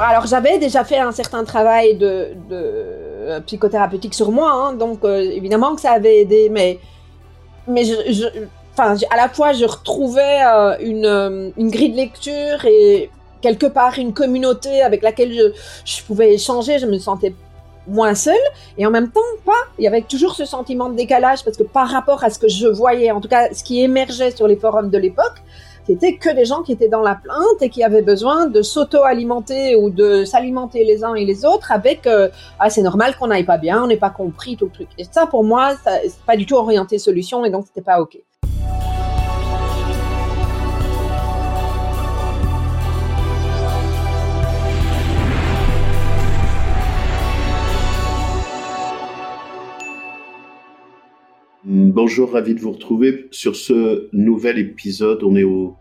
Alors j'avais déjà fait un certain travail de, de psychothérapeutique sur moi, hein, donc évidemment que ça avait aidé, mais à la fois je retrouvais une, une grille de lecture et quelque part une communauté avec laquelle je, je pouvais échanger, je me sentais moins seule. Et en même temps pas il y avait toujours ce sentiment de décalage parce que par rapport à ce que je voyais en tout cas ce qui émergeait sur les forums de l'époque c'était que des gens qui étaient dans la plainte et qui avaient besoin de s'auto-alimenter ou de s'alimenter les uns et les autres avec euh, ah c'est normal qu'on n'aille pas bien on n'est pas compris tout le truc. Et ça pour moi c'est pas du tout orienté solution et donc c'était pas ok Bonjour, ravi de vous retrouver sur ce nouvel épisode. On est au,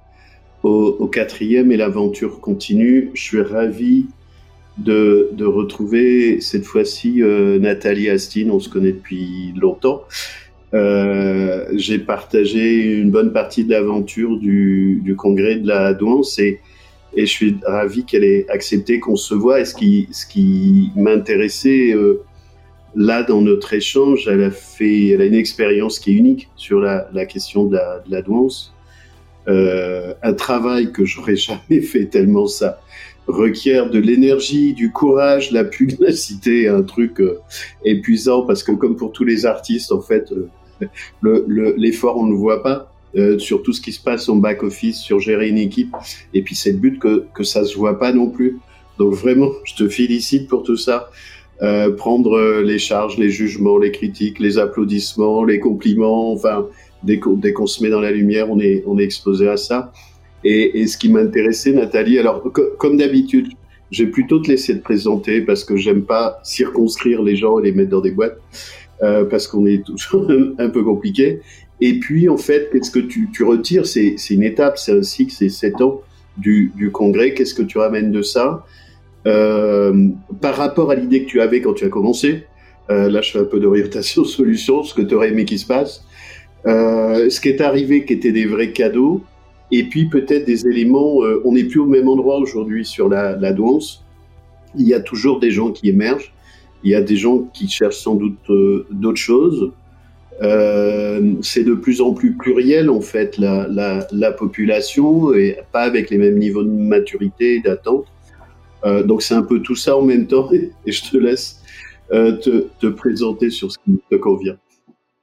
au, quatrième et l'aventure continue. Je suis ravi de, de retrouver cette fois-ci euh, Nathalie Astine. On se connaît depuis longtemps. Euh, J'ai partagé une bonne partie de l'aventure du, du, congrès de la douance et, et je suis ravi qu'elle ait accepté qu'on se voit. Et ce qui, ce qui m'intéressait euh, là, dans notre échange, elle a fait, elle a une expérience qui est unique sur la, la question de la, de la douance. Euh, un travail que j'aurais jamais fait tellement ça requiert de l'énergie, du courage, la pugnacité, un truc euh, épuisant parce que comme pour tous les artistes, en fait, euh, l'effort le, on ne le voit pas. Euh, sur tout ce qui se passe en back office, sur gérer une équipe, et puis c'est le but que, que ça se voit pas non plus. Donc vraiment, je te félicite pour tout ça. Euh, prendre euh, les charges, les jugements, les critiques, les applaudissements, les compliments. Enfin, dès qu'on se met dans la lumière, on est, on est exposé à ça. Et, et ce qui m'intéressait, Nathalie, alors comme d'habitude, j'ai plutôt te laisser te présenter parce que j'aime pas circonscrire les gens et les mettre dans des boîtes euh, parce qu'on est toujours un peu compliqué. Et puis, en fait, qu'est-ce que tu, tu retires? C'est une étape, c'est un cycle, c'est sept ans du, du congrès. Qu'est-ce que tu ramènes de ça? Par rapport à l'idée que tu avais quand tu as commencé, euh, là je fais un peu d'orientation solution, ce que tu aurais aimé qu'il se passe, euh, ce qui est arrivé qui était des vrais cadeaux, et puis peut-être des éléments, on n'est plus au même endroit aujourd'hui sur la, la douance, il y a toujours des gens qui émergent, il y a des gens qui cherchent sans doute d'autres choses, euh, c'est de plus en plus pluriel en fait la, la, population et pas avec les mêmes niveaux de maturité et d'attente. Euh, donc c'est un peu tout ça en même temps et, je te laisse euh, te, te, présenter sur ce qui te convient.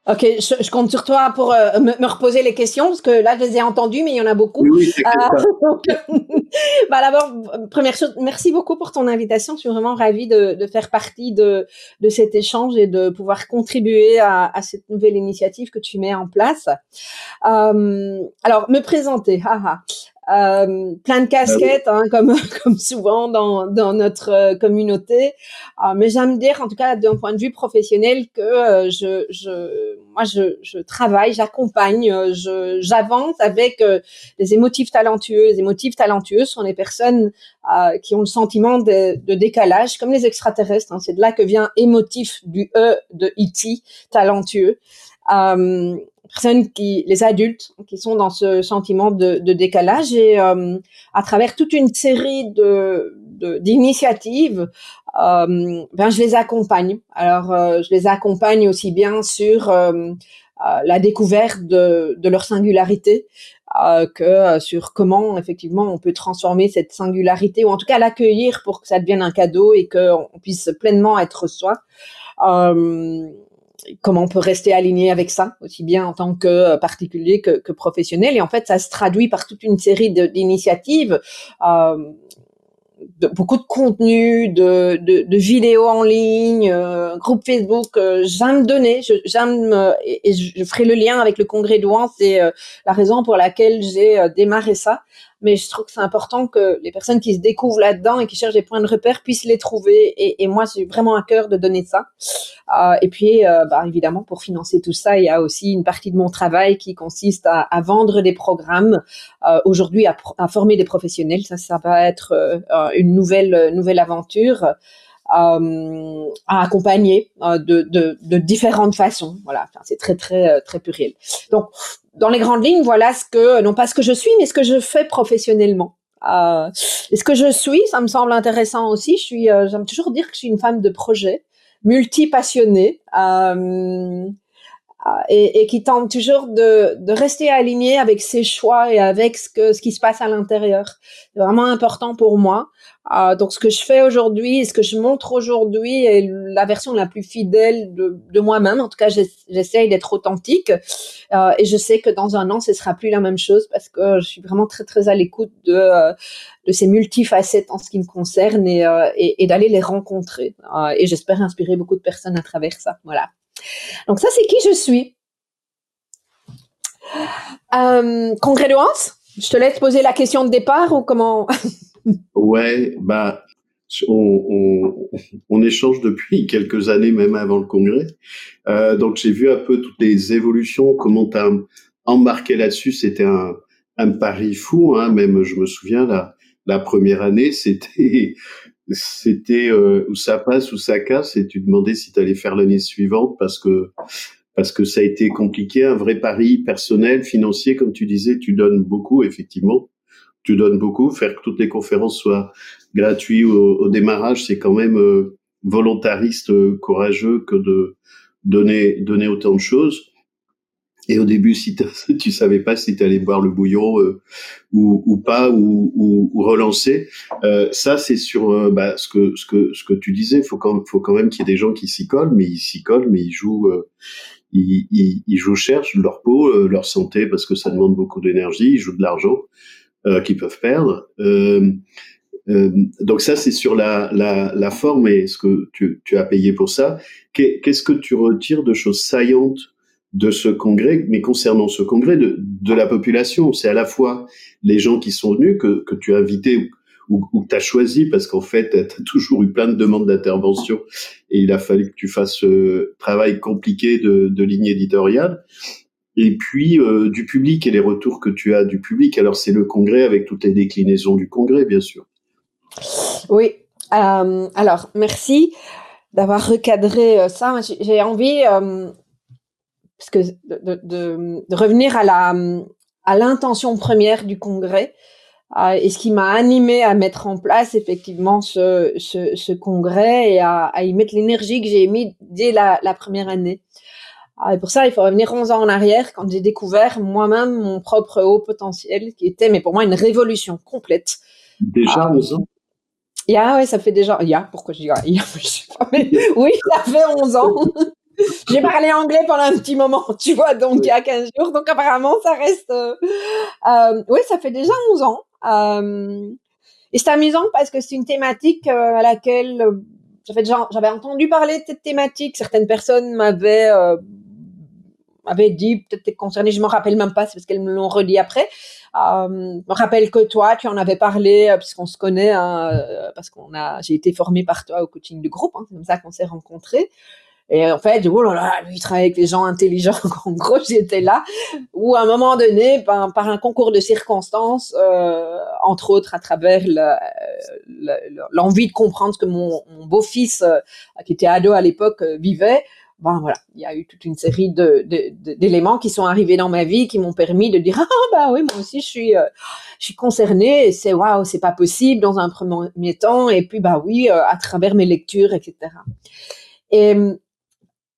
Ok, je, je compte sur toi pour euh, me, me, reposer les questions parce que là je les ai entendues, mais il y en a beaucoup. Oui, bah d'abord, première chose, merci beaucoup pour ton invitation. Je suis vraiment ravie de, de faire partie de, de, cet échange et de pouvoir contribuer à, à, cette nouvelle initiative que tu mets en place. Alors, me présenter. Haha. Euh, plein de casquettes, hein, comme comme souvent dans dans notre euh, communauté. Euh, mais j'aime dire, en tout cas d'un point de vue professionnel, que euh, je je moi je je travaille, j'accompagne, je j'avance avec des émotifs talentueux. Les émotifs talentueux sont les personnes qui ont le sentiment de, de décalage, comme les extraterrestres. Hein. C'est de là que vient émotif du E de E.T. talentueux. Euh, les adultes, qui sont dans ce sentiment de, décalage et euh, à travers toute une série de d'initiatives, euh, ben je les accompagne. Alors euh, je les accompagne aussi bien sur la découverte de, leur singularité que sur comment effectivement on peut transformer cette singularité ou en tout cas l'accueillir pour que ça devienne un cadeau et qu'on puisse pleinement être soi. Comment on peut rester aligné avec ça, aussi bien en tant que euh, particulier que, professionnel. Et en fait, ça se traduit par toute une série d'initiatives. Euh, de, beaucoup de contenu, de, de, de vidéos en ligne, euh, groupe Facebook. Euh, j'aime donner, j'aime euh, et, je ferai le lien avec le congrès d'Ouan. C'est euh, la raison pour laquelle j'ai démarré ça mais je trouve que c'est important que les personnes qui se découvrent là-dedans et qui cherchent des points de repère puissent les trouver. Et, moi, j'ai vraiment à cœur de donner ça. Euh, et puis, euh, bah, évidemment, pour financer tout ça, il y a aussi une partie de mon travail qui consiste à, vendre des programmes. Euh, Aujourd'hui, à, à, former des professionnels, ça, ça va être euh, une nouvelle nouvelle aventure. Euh, à accompagner euh, de, de, de, différentes façons. Voilà, enfin, c'est très très euh, très pluriel. Donc, dans les grandes lignes, voilà ce que non pas ce que je suis, mais ce que je fais professionnellement. Euh, et ce que je suis, ça me semble intéressant aussi. Je suis, euh, j'aime toujours dire que je suis une femme de projet, multi-passionnée. Euh, et, et, qui tente toujours de, de, rester aligné avec ses choix et avec ce, que, ce qui se passe à l'intérieur. C'est vraiment important pour moi. Euh, donc ce que je fais aujourd'hui, ce que je montre aujourd'hui est la version la plus fidèle de, de moi-même. En tout cas, j'essaye d'être authentique. Euh, et je sais que dans un an, ce sera plus la même chose parce que je suis vraiment très très à l'écoute de, euh, de ces multifacettes en ce qui me concerne et, euh, et, d'aller les rencontrer. Euh, et j'espère inspirer beaucoup de personnes à travers ça. Voilà. Donc ça, c'est qui je suis. Euh, congrès de je te laisse poser la question de départ ou comment? Ouais, bah, on, échange depuis quelques années, même avant le congrès. Euh, donc j'ai vu un peu toutes les évolutions, comment tu as embarqué là-dessus. C'était un, pari fou, hein, même je me souviens, la première année, c'était c'était euh, où ça passe, où ça casse, et tu demandais si tu allais faire l'année suivante parce que parce que ça a été compliqué, un vrai pari personnel, financier, comme tu disais, tu donnes beaucoup, effectivement, tu donnes beaucoup. Faire que toutes les conférences soient gratuites au, au démarrage, c'est quand même euh, volontariste, euh, courageux que de donner donner autant de choses. Et au début, si tu savais pas si tu allais boire le bouillon euh, ou, ou, pas, ou, ou, ou relancer, euh, ça c'est sur euh, bah, ce que ce que ce que tu disais. Faut quand faut quand même qu'il y ait des gens qui s'y collent, mais ils s'y collent, mais ils jouent euh, ils, ils, ils, jouent cherchent leur peau, euh, leur santé parce que ça demande beaucoup d'énergie. Ils jouent de l'argent qu'ils peuvent perdre. donc ça c'est sur la, la, la forme et ce que tu, tu as payé pour ça. Qu'est-ce que tu retires de choses saillantes de ce congrès, mais concernant ce congrès de, de la population. C'est à la fois les gens qui sont venus, que, que tu as invités ou, ou que tu as choisi, parce qu'en fait, tu as toujours eu plein de demandes d'intervention et il a fallu que tu fasses ce travail compliqué de, de ligne éditoriale. Et puis euh, du public et les retours que tu as du public. Alors c'est le congrès avec toutes les déclinaisons du congrès, bien sûr. Oui. Euh, alors merci d'avoir recadré euh, ça. J'ai envie euh, parce que de, de, de, revenir à la à l'intention première du congrès euh, et ce qui m'a animé à mettre en place effectivement ce, ce, ce congrès et à, à y mettre l'énergie que j'ai mis dès la, la première année. Euh, et pour ça, il faut revenir 11 ans en arrière quand j'ai découvert moi-même mon propre haut potentiel qui était, mais pour moi, une révolution complète. Déjà 11 euh, ans? Il y a, ouais, ça fait déjà, il y a, pourquoi je dis, il y a, je sais pas, mais oui, ça fait 11 ans. J'ai parlé anglais pendant un petit moment, tu vois, donc il y a 15 jours. Donc apparemment, ça reste... Euh, euh, oui, ça fait déjà 11 ans. Euh, et c'est amusant parce que c'est une thématique à laquelle j'avais entendu parler de cette thématique. Certaines personnes m'avaient dit, peut-être concerné, je me rappelle même pas, c'est parce qu'elles me l'ont redit après. Euh, je me rappelle que toi, tu en avais parlé, puisqu'on se connaît, hein, parce qu'on a, j'ai été formée par toi au coaching de groupe, hein, c'est comme ça qu'on s'est rencontrés. Et en fait, oh là là, lui, il travaille avec des gens intelligents. en gros, j'étais là. Ou à un moment donné, par, par un concours de circonstances, euh, entre autres à travers l'envie de comprendre ce que mon, beau-fils, euh, qui était ado à l'époque, euh, vivait, bon voilà, il y a eu toute une série d'éléments qui sont arrivés dans ma vie qui m'ont permis de dire ah bah oui moi aussi je suis euh, je suis concernée c'est waouh c'est pas possible dans un premier temps et puis bah oui euh, à travers mes lectures etc. Et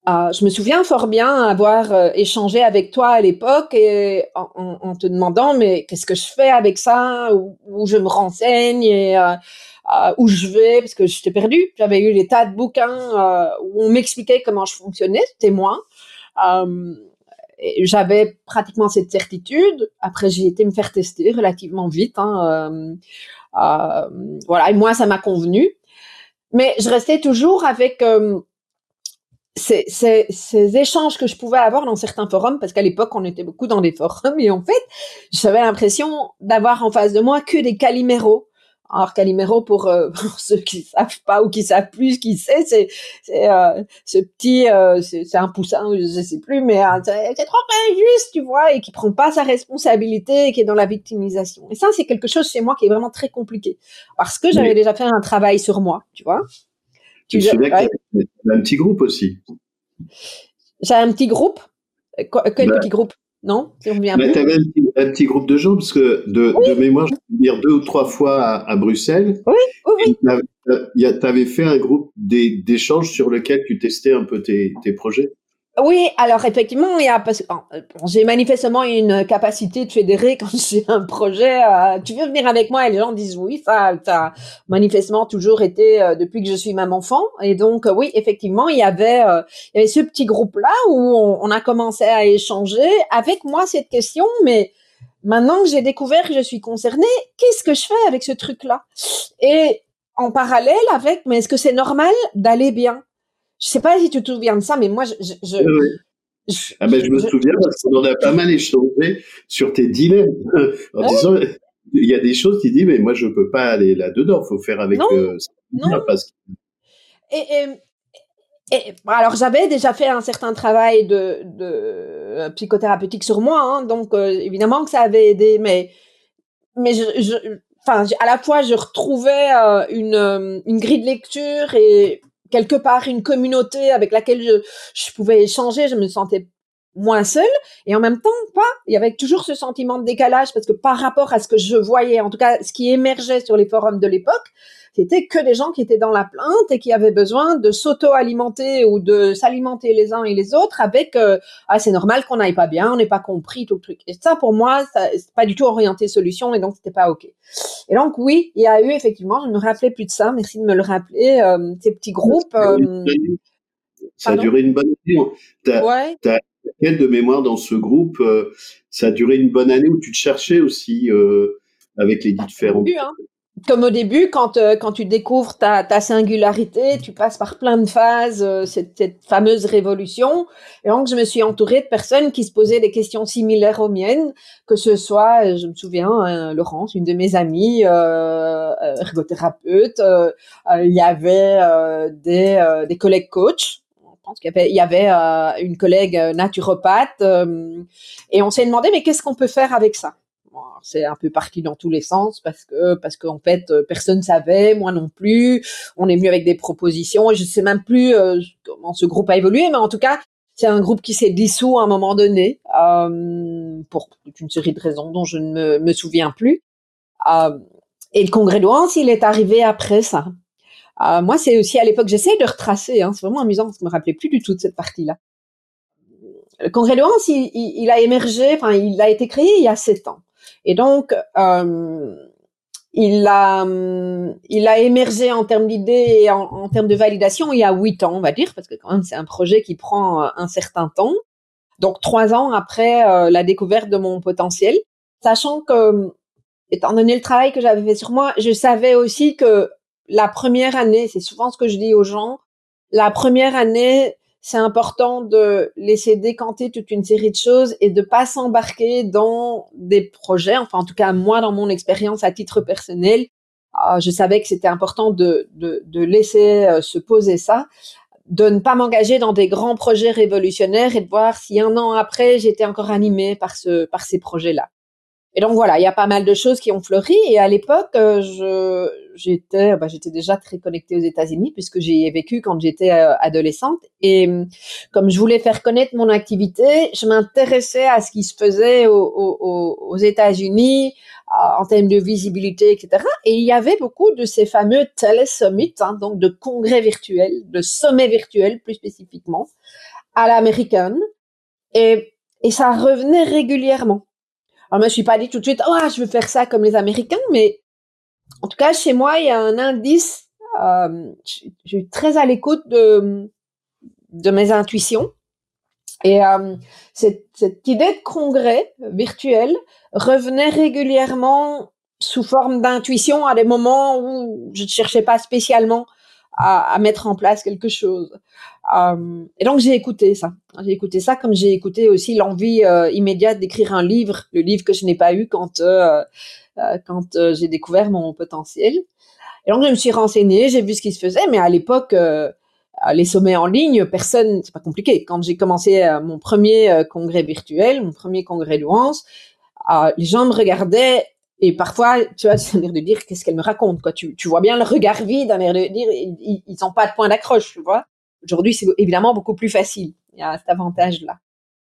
euh, je me souviens fort bien avoir euh, échangé avec toi à l'époque et en, te demandant mais qu'est-ce que je fais avec ça? Où, je me renseigne et euh, euh où je vais? Parce que j'étais perdue. J'avais eu des tas de bouquins où on m'expliquait comment je fonctionnais, c'était moi. J'avais pratiquement cette certitude. Après, j'ai été me faire tester relativement vite. Hein, voilà, et moi, ça m'a convenu. Mais je restais toujours avec ces, ces, ces, échanges que je pouvais avoir dans certains forums, parce qu'à l'époque, on était beaucoup dans des forums, et en fait, j'avais l'impression d'avoir en face de moi que des caliméros. Alors Calimero, pour, euh, pour, ceux qui savent pas ou qui savent plus, qui sait, c'est c'est euh, ce petit, euh, c'est un poussin, je sais plus, mais euh, c'est trop injuste, tu vois, et qui prend pas sa responsabilité, et qui est dans la victimisation. Et ça, c'est quelque chose chez moi qui est vraiment très compliqué, parce que j'avais déjà fait un travail sur moi, tu vois. Tu sais ouais. un petit groupe aussi. J'ai un petit groupe? Quel bah, petit groupe non? Tu avais un, petit groupe de gens, parce que de, mémoire, je peux dire deux ou trois fois à, Bruxelles. Oui, oui. Tu avais fait un groupe d'échanges sur lequel tu testais un peu tes, tes projets? Oui, alors effectivement, il y a j'ai manifestement une capacité de fédérer quand j'ai un projet. Euh, tu veux venir avec moi? Et les gens disent oui. Ça, ça manifestement toujours été euh, depuis que je suis même enfant. Et donc euh, oui, effectivement, il y avait il y avait ce petit groupe là où on, on, a commencé à échanger avec moi cette question. Mais maintenant que j'ai découvert que je suis concernée, qu'est-ce que je fais avec ce truc là Et en parallèle avec, mais est-ce que c'est normal d'aller bien? Je sais pas si tu te souviens de ça, mais moi, je. je, je ah ben, je me souviens parce qu'on en a pas mal échangé sur tes dilemmes. en disant, il y a des choses qui disent, mais moi, je peux pas aller là-dedans. Faut faire avec. Non, euh, non. Parce et, et, et, alors, j'avais déjà fait un certain travail de, de psychothérapeutique sur moi, hein, donc euh, évidemment que ça avait aidé, mais mais je, je enfin, à la fois, je retrouvais euh, une, une grille de lecture et quelque part une communauté avec laquelle je, je pouvais échanger, je me sentais moins seule. Et en même temps pas il y avait toujours ce sentiment de décalage parce que par rapport à ce que je voyais en tout cas ce qui émergeait sur les forums de l'époque c'était que des gens qui étaient dans la plainte et qui avaient besoin de s'auto-alimenter ou de s'alimenter les uns et les autres avec euh, ah c'est normal qu'on n'aille pas bien, on n'est pas compris tout le truc. Et ça pour moi, c'est pas du tout orienté solution et donc c'était pas ok. Et donc oui, il y a eu effectivement, je ne me rappelais plus de ça, merci de me le rappeler, euh, ces petits groupes. Euh, ça a duré une bonne année. T'as, ouais. quelle de mémoire dans ce groupe Ça a duré une bonne année où tu te cherchais aussi avec les différents. Hein comme au début, quand, euh, quand tu découvres ta, ta singularité, tu passes par plein de phases, euh, cette, cette, fameuse révolution. Et donc, je me suis entourée de personnes qui se posaient des questions similaires aux miennes, que ce soit, euh, je me souviens, Laurence, une de mes amies, ergothérapeute, il y avait des, des collègues coachs. Pense qu'il y avait, il y avait une collègue naturopathe. et on s'est demandé, mais qu'est-ce qu'on peut faire avec ça? C'est un peu parti dans tous les sens parce que parce qu'en fait euh, personne savait, moi non plus. On est venu avec des propositions et je sais même plus euh, comment ce groupe a évolué, mais en tout cas c'est un groupe qui s'est dissous à un moment donné euh, pour une série de raisons dont je ne me, souviens plus. et le congrès de il est arrivé après ça. moi, c'est aussi à l'époque, j'essaie de retracer, hein, c'est vraiment amusant parce que je me rappelais plus du tout de cette partie-là. Le congrès de il, il, a émergé, enfin, il a été créé il y a sept ans. Et donc, euh, il a, il a émergé en termes d'idées et en, termes de validation il y a huit ans, on va dire, parce que quand même c'est un projet qui prend euh, un certain temps. Donc trois ans après euh, la découverte de mon potentiel, sachant que, étant donné le travail que j'avais fait sur moi, je savais aussi que la première année, c'est souvent ce que je dis aux gens, la première année, c'est important de laisser décanter toute une série de choses et de pas s'embarquer dans des projets. Enfin, en tout cas, moi, dans mon expérience à titre personnel, euh, je savais que c'était important de, de, de laisser euh, se poser ça, de ne pas m'engager dans des grands projets révolutionnaires et de voir si un an après, j'étais encore animée par ce, par ces projets-là. Et donc voilà, il y a pas mal de choses qui ont fleuri. Et à l'époque, euh, j'étais bah, déjà très connectée aux États-Unis puisque j'y ai vécu quand j'étais euh, adolescente. Et hum, comme je voulais faire connaître mon activité, je m'intéressais à ce qui se faisait aux États-Unis en termes de visibilité, etc. Et il y avait beaucoup de ces fameux telesummits, hein, donc de congrès virtuels, de sommets virtuels plus spécifiquement, à l'américaine. Et, et ça revenait régulièrement. Alors moi, je suis pas dit tout de suite, oh, je veux faire ça comme les Américains, mais en tout cas, chez moi, il y a un indice. Euh, je, suis très à l'écoute de, de mes intuitions. Et euh, cette, cette, idée de congrès virtuel revenait régulièrement sous forme d'intuition à des moments où je ne cherchais pas spécialement à, mettre en place quelque chose. Euh, et donc j'ai écouté ça. J'ai écouté ça comme j'ai écouté aussi l'envie euh, immédiate d'écrire un livre, le livre que je n'ai pas eu quand euh, quand j'ai découvert mon potentiel. Et donc je me suis renseignée, j'ai vu ce qui se faisait, mais à l'époque les sommets en ligne, personne, c'est pas compliqué. Quand j'ai commencé mon premier congrès virtuel, mon premier congrès Louance, les gens me regardaient et parfois, tu vois, c'est un air de dire qu'est-ce qu'elle me raconte, quoi. Tu, vois bien le regard vide, un air de dire ils, ils ont pas de point d'accroche, tu vois. Aujourd'hui, c'est évidemment beaucoup plus facile. Il y a cet avantage-là.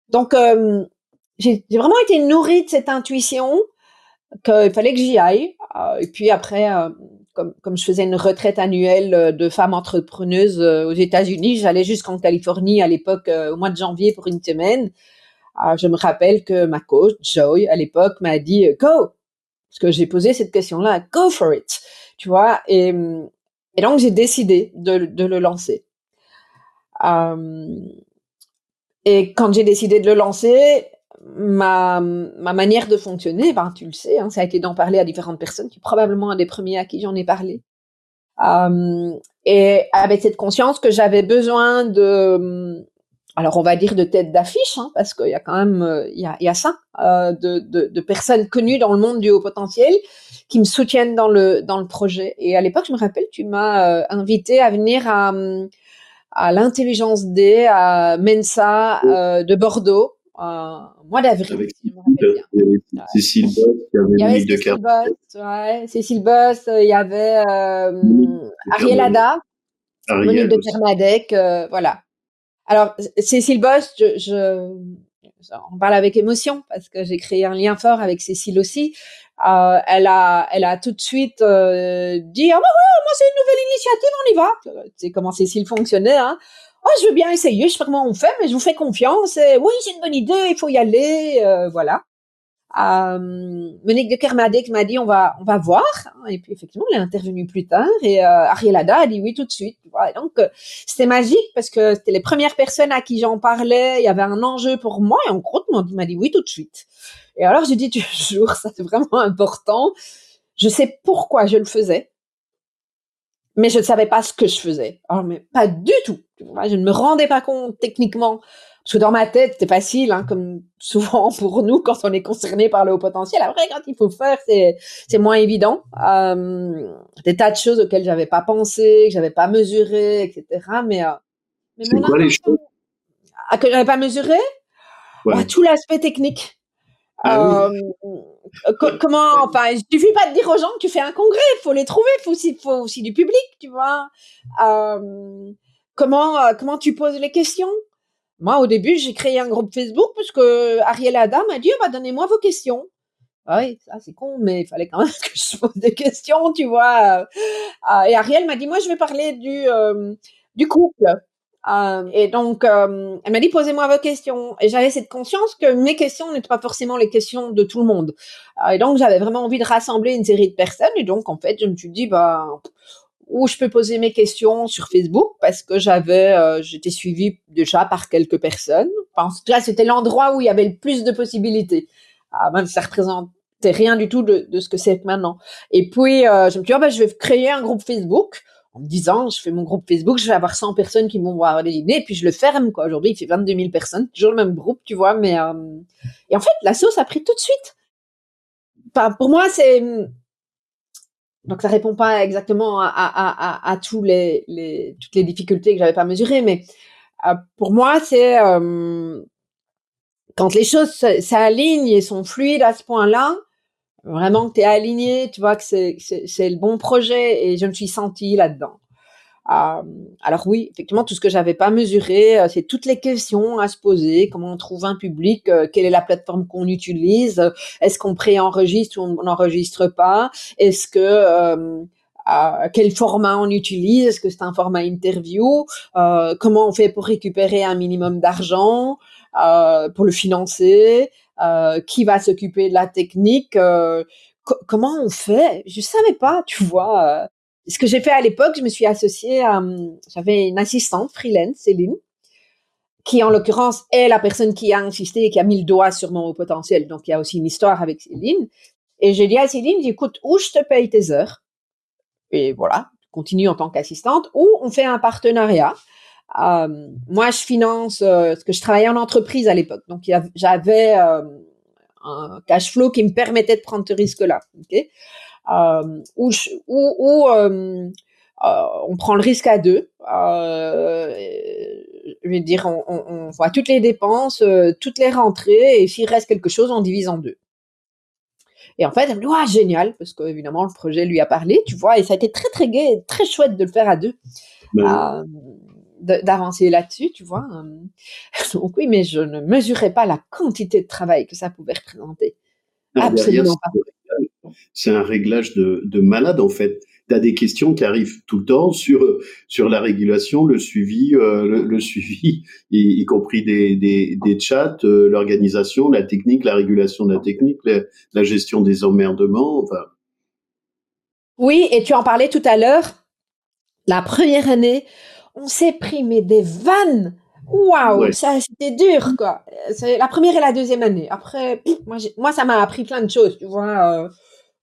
Donc, euh, j'ai vraiment été nourrie de cette intuition qu'il fallait que j'y aille. Euh, et puis après, euh, comme, comme, je faisais une retraite annuelle de femmes entrepreneuses aux États-Unis, j'allais jusqu'en Californie à l'époque au mois de janvier pour une semaine. je me rappelle que ma coach, Joy, à l'époque, m'a dit « Go !» Parce que j'ai posé cette question-là, « Go for it !» Tu vois et, donc, j'ai décidé de, le lancer. Et quand j'ai décidé de le lancer, ma, ma manière de fonctionner, ben, tu le sais, hein, ça a été d'en parler à différentes personnes. Tu es probablement un des premiers à qui j'en ai parlé. Et avec cette conscience que j'avais besoin de, alors on va dire de tête d'affiche, hein, parce qu'il y a quand même, euh, il y, a, y a ça, euh, de, de, de, personnes connues dans le monde du haut potentiel qui me soutiennent dans le dans le projet. Et à l'époque, je me rappelle, tu m'as euh, invité à venir à à l'intelligence D à Mensa euh, de Bordeaux euh, mois d'avril. Si il Cécile Boss, il y avait, Monique de Cécile Boss, ouais, Cécile Boss, il y avait euh, Ariel Ada, Monique de Kermadec, euh, voilà. Alors Cécile Boss, je, je, on parle avec émotion parce que j'ai créé un lien fort avec Cécile aussi. Euh, elle a, elle a tout de suite euh, dit ouais, moi c'est une nouvelle initiative, on y va. C'est comment Cécile fonctionnait. Hein. Oh, je veux bien essayer, je sais pas comment on fait, mais je vous fais confiance. Et, oui, c'est une bonne idée, il faut y aller, euh, voilà. Euh, Monique de Kermadec m'a dit on va on va voir. Et puis effectivement elle est intervenue plus tard. Et euh, Ariel Ada a dit oui tout de suite. Donc euh, c'était magique parce que c'était les premières personnes à qui j'en parlais. Il y avait un enjeu pour moi. Et en gros m'a dit oui tout de suite. Et alors j'ai dit toujours ça c'est vraiment important. Je sais pourquoi je le faisais. Mais je ne savais pas ce que je faisais. Oh, mais pas du tout. Je ne me rendais pas compte techniquement parce que dans ma tête, c'est facile, hein, comme souvent pour nous quand on est concerné par le haut potentiel. Après, quand il faut faire, c'est c'est moins évident. Euh, des tas de choses auxquelles j'avais pas pensé, que j'avais pas mesuré, etc. Mais, euh, mais mon quoi les choses? Ah, que j'avais pas mesuré? Ouais. ah, Tout l'aspect technique. Ah, oui. euh, comment enfin il suffit pas de dire aux gens que tu fais un congrès il faut les trouver il faut aussi faut aussi du public tu vois euh, comment euh, comment tu poses les questions? Moi, au début, j'ai créé un groupe Facebook parce que Ariel Adam m'a dit, bah, donnez-moi vos questions. Ah oui, ça c'est con, mais il fallait quand même que je pose des questions, tu vois. Euh, et Ariel m'a dit, moi, je vais parler du euh, couple. Euh, et donc, euh, elle m'a dit, posez-moi vos questions. Et j'avais cette conscience que mes questions n'étaient pas forcément les questions de tout le monde. Et donc, j'avais vraiment envie de rassembler une série de personnes. Et donc, en fait, je me suis dit, bah, où je peux poser mes questions sur Facebook parce que j'avais, euh, j'étais suivie déjà par quelques personnes. Enfin, là, c'était l'endroit où il y avait le plus de possibilités. Ah, même ça représentait rien du tout de, de ce que c'est maintenant. Et puis, euh, je me suis dit, oh, ben, je vais créer un groupe Facebook en me disant, je fais mon groupe Facebook, je vais avoir 100 personnes qui vont voir les idées, et puis je le ferme, quoi. Aujourd'hui, il fait 22 000 personnes, toujours le même groupe, tu vois, mais, euh... et en fait, la sauce a pris tout de suite. Enfin, pour moi, c'est, donc ça répond pas exactement à, à, à, à les, les, toutes les difficultés que j'avais pas mesurées, mais euh, pour moi c'est euh, quand les choses s'alignent et sont fluides à ce point-là, vraiment que tu es aligné, tu vois que c'est c'est le bon projet et je me suis sentie là-dedans. Euh, alors oui, effectivement, tout ce que j'avais pas mesuré, euh, c'est toutes les questions à se poser. Comment on trouve un public euh, Quelle est la plateforme qu'on utilise Est-ce qu'on préenregistre ou on n'enregistre pas Est-ce que euh, quel format on utilise Est-ce que c'est un format interview Comment on fait pour récupérer un minimum d'argent pour le financer Qui va s'occuper de la technique Comment on fait? Je savais pas, tu vois ce que j'ai fait à l'époque, je me suis associée à, j'avais une assistante freelance, Céline, qui en l'occurrence est la personne qui a insisté et qui a mis le doigt sur mon haut potentiel. Donc il y a aussi une histoire avec Céline. Et j'ai dit à Céline, écoute, où je te paye tes heures? Et voilà, continue en tant qu'assistante, ou on fait un partenariat. Euh, moi, je finance, euh, parce que je travaillais en entreprise à l'époque, donc j'avais euh, un cash flow qui me permettait de prendre ce risque-là. Euh, où, où, où euh, euh, on prend le risque à deux. je veux dire, on, on, on, voit toutes les dépenses, toutes les rentrées, et s'il reste quelque chose, on divise en deux. Et en fait, elle me dit, ouais, génial, parce qu'évidemment, le projet lui a parlé, tu vois, et ça a été très, très gai, très chouette de le faire à deux. Euh, d'avancer là-dessus, tu vois. Donc oui, mais je ne mesurais pas la quantité de travail que ça pouvait représenter. Absolument pas. C'est un réglage de, de malade en fait tu as des questions qui arrivent tout le temps sur sur la régulation, le suivi, euh, le, suivi, y, compris des, des, des chats, euh, l'organisation, la technique, la régulation de la technique, la, gestion des emmerdements. Enfin. Oui, et tu en parlais tout à l'heure. La première année, on s'est pris mais des vannes. Waouh, ça c'était dur quoi. C'est la première et la deuxième année. Après, moi, moi ça m'a appris plein de choses, tu vois. Euh,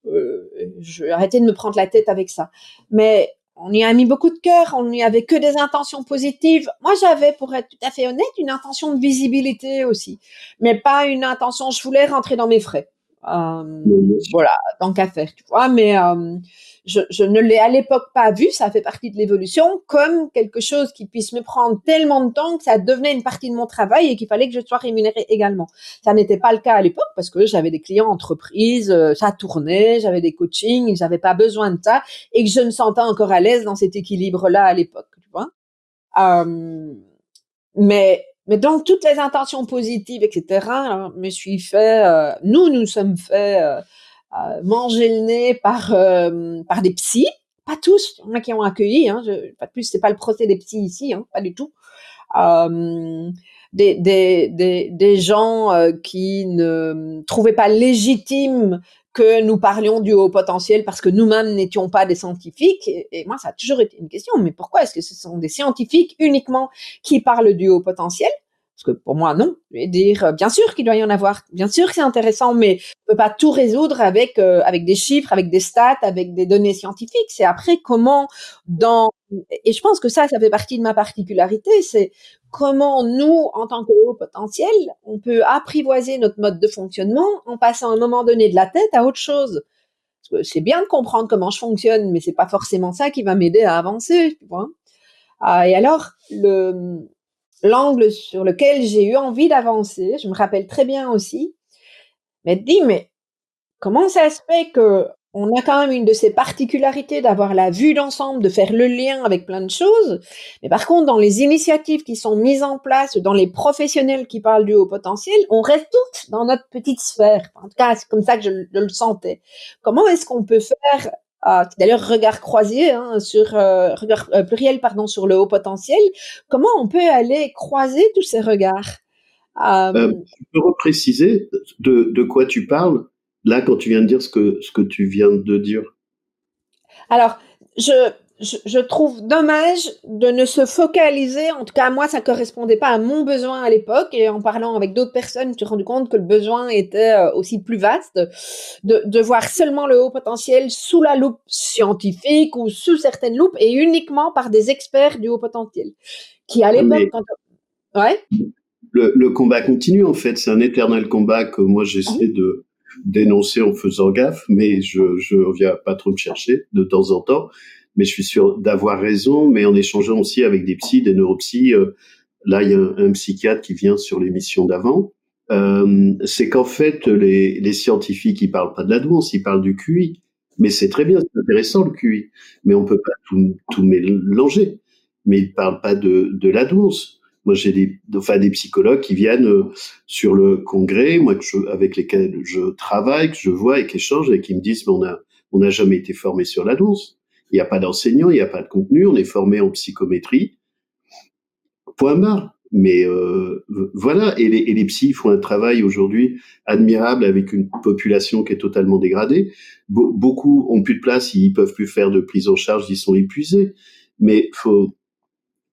je vais arrêter de me prendre la tête avec ça. Mais on y a mis beaucoup de cœur, on n'y avait que des intentions positives. Moi, j'avais, pour être tout à fait honnête, une intention de visibilité aussi, mais pas une intention. Je voulais rentrer dans mes frais. Euh, voilà, tant qu'à faire, tu vois. Mais euh, je, je ne l'ai à l'époque pas vu, ça fait partie de l'évolution, comme quelque chose qui puisse me prendre tellement de temps que ça devenait une partie de mon travail et qu'il fallait que je sois rémunérée également. Ça n'était pas le cas à l'époque parce que j'avais des clients entreprises, euh, ça tournait, j'avais des coachings, j'avais pas besoin de ça et que je me sentais encore à l'aise dans cet équilibre-là à l'époque, tu vois. Euh, mais mais donc toutes les intentions positives, etc. Me suis fait, euh, nous nous sommes fait euh, manger le nez par euh, par des psys, pas tous, il y en a qui ont accueilli, hein, je, pas de plus, c'est pas le procès des psys ici, hein, pas du tout. Euh, des, des, des, des, gens qui ne trouvaient pas légitime que nous parlions du haut potentiel parce que nous-mêmes n'étions pas des scientifiques. Et, moi, ça a toujours été une question. Mais pourquoi est-ce que ce sont des scientifiques uniquement qui parlent du haut potentiel? Parce que pour moi, non. Je vais dire, euh, bien sûr qu'il doit y en avoir, bien sûr que c'est intéressant, mais on peut pas tout résoudre avec euh, avec des chiffres, avec des stats, avec des données scientifiques. C'est après comment dans et je pense que ça, ça fait partie de ma particularité, c'est comment nous, en tant que haut potentiel, on peut apprivoiser notre mode de fonctionnement en passant à un moment donné de la tête à autre chose. C'est bien de comprendre comment je fonctionne, mais c'est pas forcément ça qui va m'aider à avancer, tu vois. Ah, et alors, le, l'angle sur lequel j'ai eu envie d'avancer, je me rappelle très bien aussi, mais dit, mais comment ça se fait que on a quand même une de ces particularités d'avoir la vue d'ensemble, de faire le lien avec plein de choses? Mais par contre, dans les initiatives qui sont mises en place, dans les professionnels qui parlent du haut potentiel, on reste toutes dans notre petite sphère. En tout cas, c'est comme ça que je, je le sentais. Comment est-ce qu'on peut faire d'ailleurs regard croisé hein, sur euh, regard euh, pluriel pardon sur le haut potentiel. Comment on peut aller croiser tous ces regards? Euh, Tu peux repréciser de, de quoi tu parles là quand tu viens de dire ce que ce que tu viens de dire? Alors je je, trouve dommage de ne se focaliser, en tout cas moi ça correspondait pas à mon besoin à l'époque et en parlant avec d'autres personnes, je me suis rendu compte que le besoin était euh, aussi plus vaste, de, de voir seulement le haut potentiel sous la loupe scientifique ou sous certaines loupes et uniquement par des experts du haut potentiel, qui à l'époque... Ouais? Le, le, combat continue en fait, c'est un éternel combat que moi j'essaie de dénoncer en faisant gaffe, mais je je viens pas trop me chercher de temps en temps mais je suis sûr d'avoir raison, mais en échangeant aussi avec des psys, des neuropsys. Euh, là, il y a un, psychiatre qui vient sur l'émission d'avant. Euh, c'est qu'en fait, les, les scientifiques, ils parlent pas de la douance, ils parlent du QI. Mais c'est très bien, c'est intéressant le QI. Mais on peut pas tout, tout mélanger. Mais ils parlent pas de, de. Moi, j'ai des, enfin, des psychologues qui viennent euh, sur le congrès, moi, que je, avec lesquels je travaille, que je vois et qui échangent et qui me disent, mais on a, on n'a jamais été formé sur la. Il n'y a pas d'enseignant, il n'y a pas de contenu, on est formé en psychométrie. Point barre. Mais euh, voilà, et les, et psys font un travail aujourd'hui admirable avec une population qui est totalement dégradée. beaucoup ont plus de place, ils peuvent plus faire de prise en charge, ils sont épuisés. Mais faut,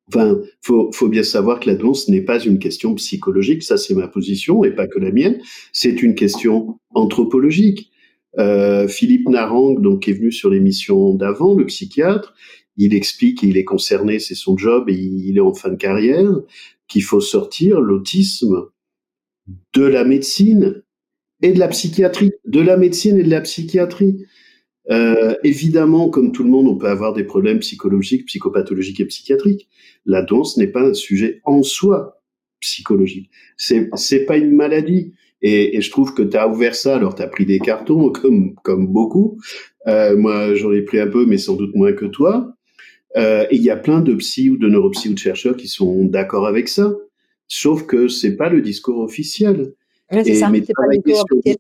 enfin, faut, faut bien savoir que la danse n'est pas une question psychologique, ça c'est ma position et pas que la mienne. C'est une question anthropologique. Euh, Philippe Narang, donc, est venu sur l'émission d'avant, le psychiatre, il explique, il est concerné, c'est son job, et il est en fin de carrière, qu'il faut sortir l'autisme de la médecine et de la psychiatrie, de la médecine et de la psychiatrie. Euh, évidemment, comme tout le monde, on peut avoir des problèmes psychologiques, psychopathologiques et psychiatriques. La danse n'est pas un sujet en soi psychologique. C'est c'est pas une maladie. Et, et je trouve que tu as ouvert ça, alors tu as pris des cartons comme, comme beaucoup. Euh, moi, j'en ai pris un peu, mais sans doute moins que toi. Euh, et il y a plein de psy ou de neuropsy ou de chercheurs qui sont d'accord avec ça. Sauf que c'est pas le discours officiel. Ouais, c'est ça, mais c'est pas le discours officiel.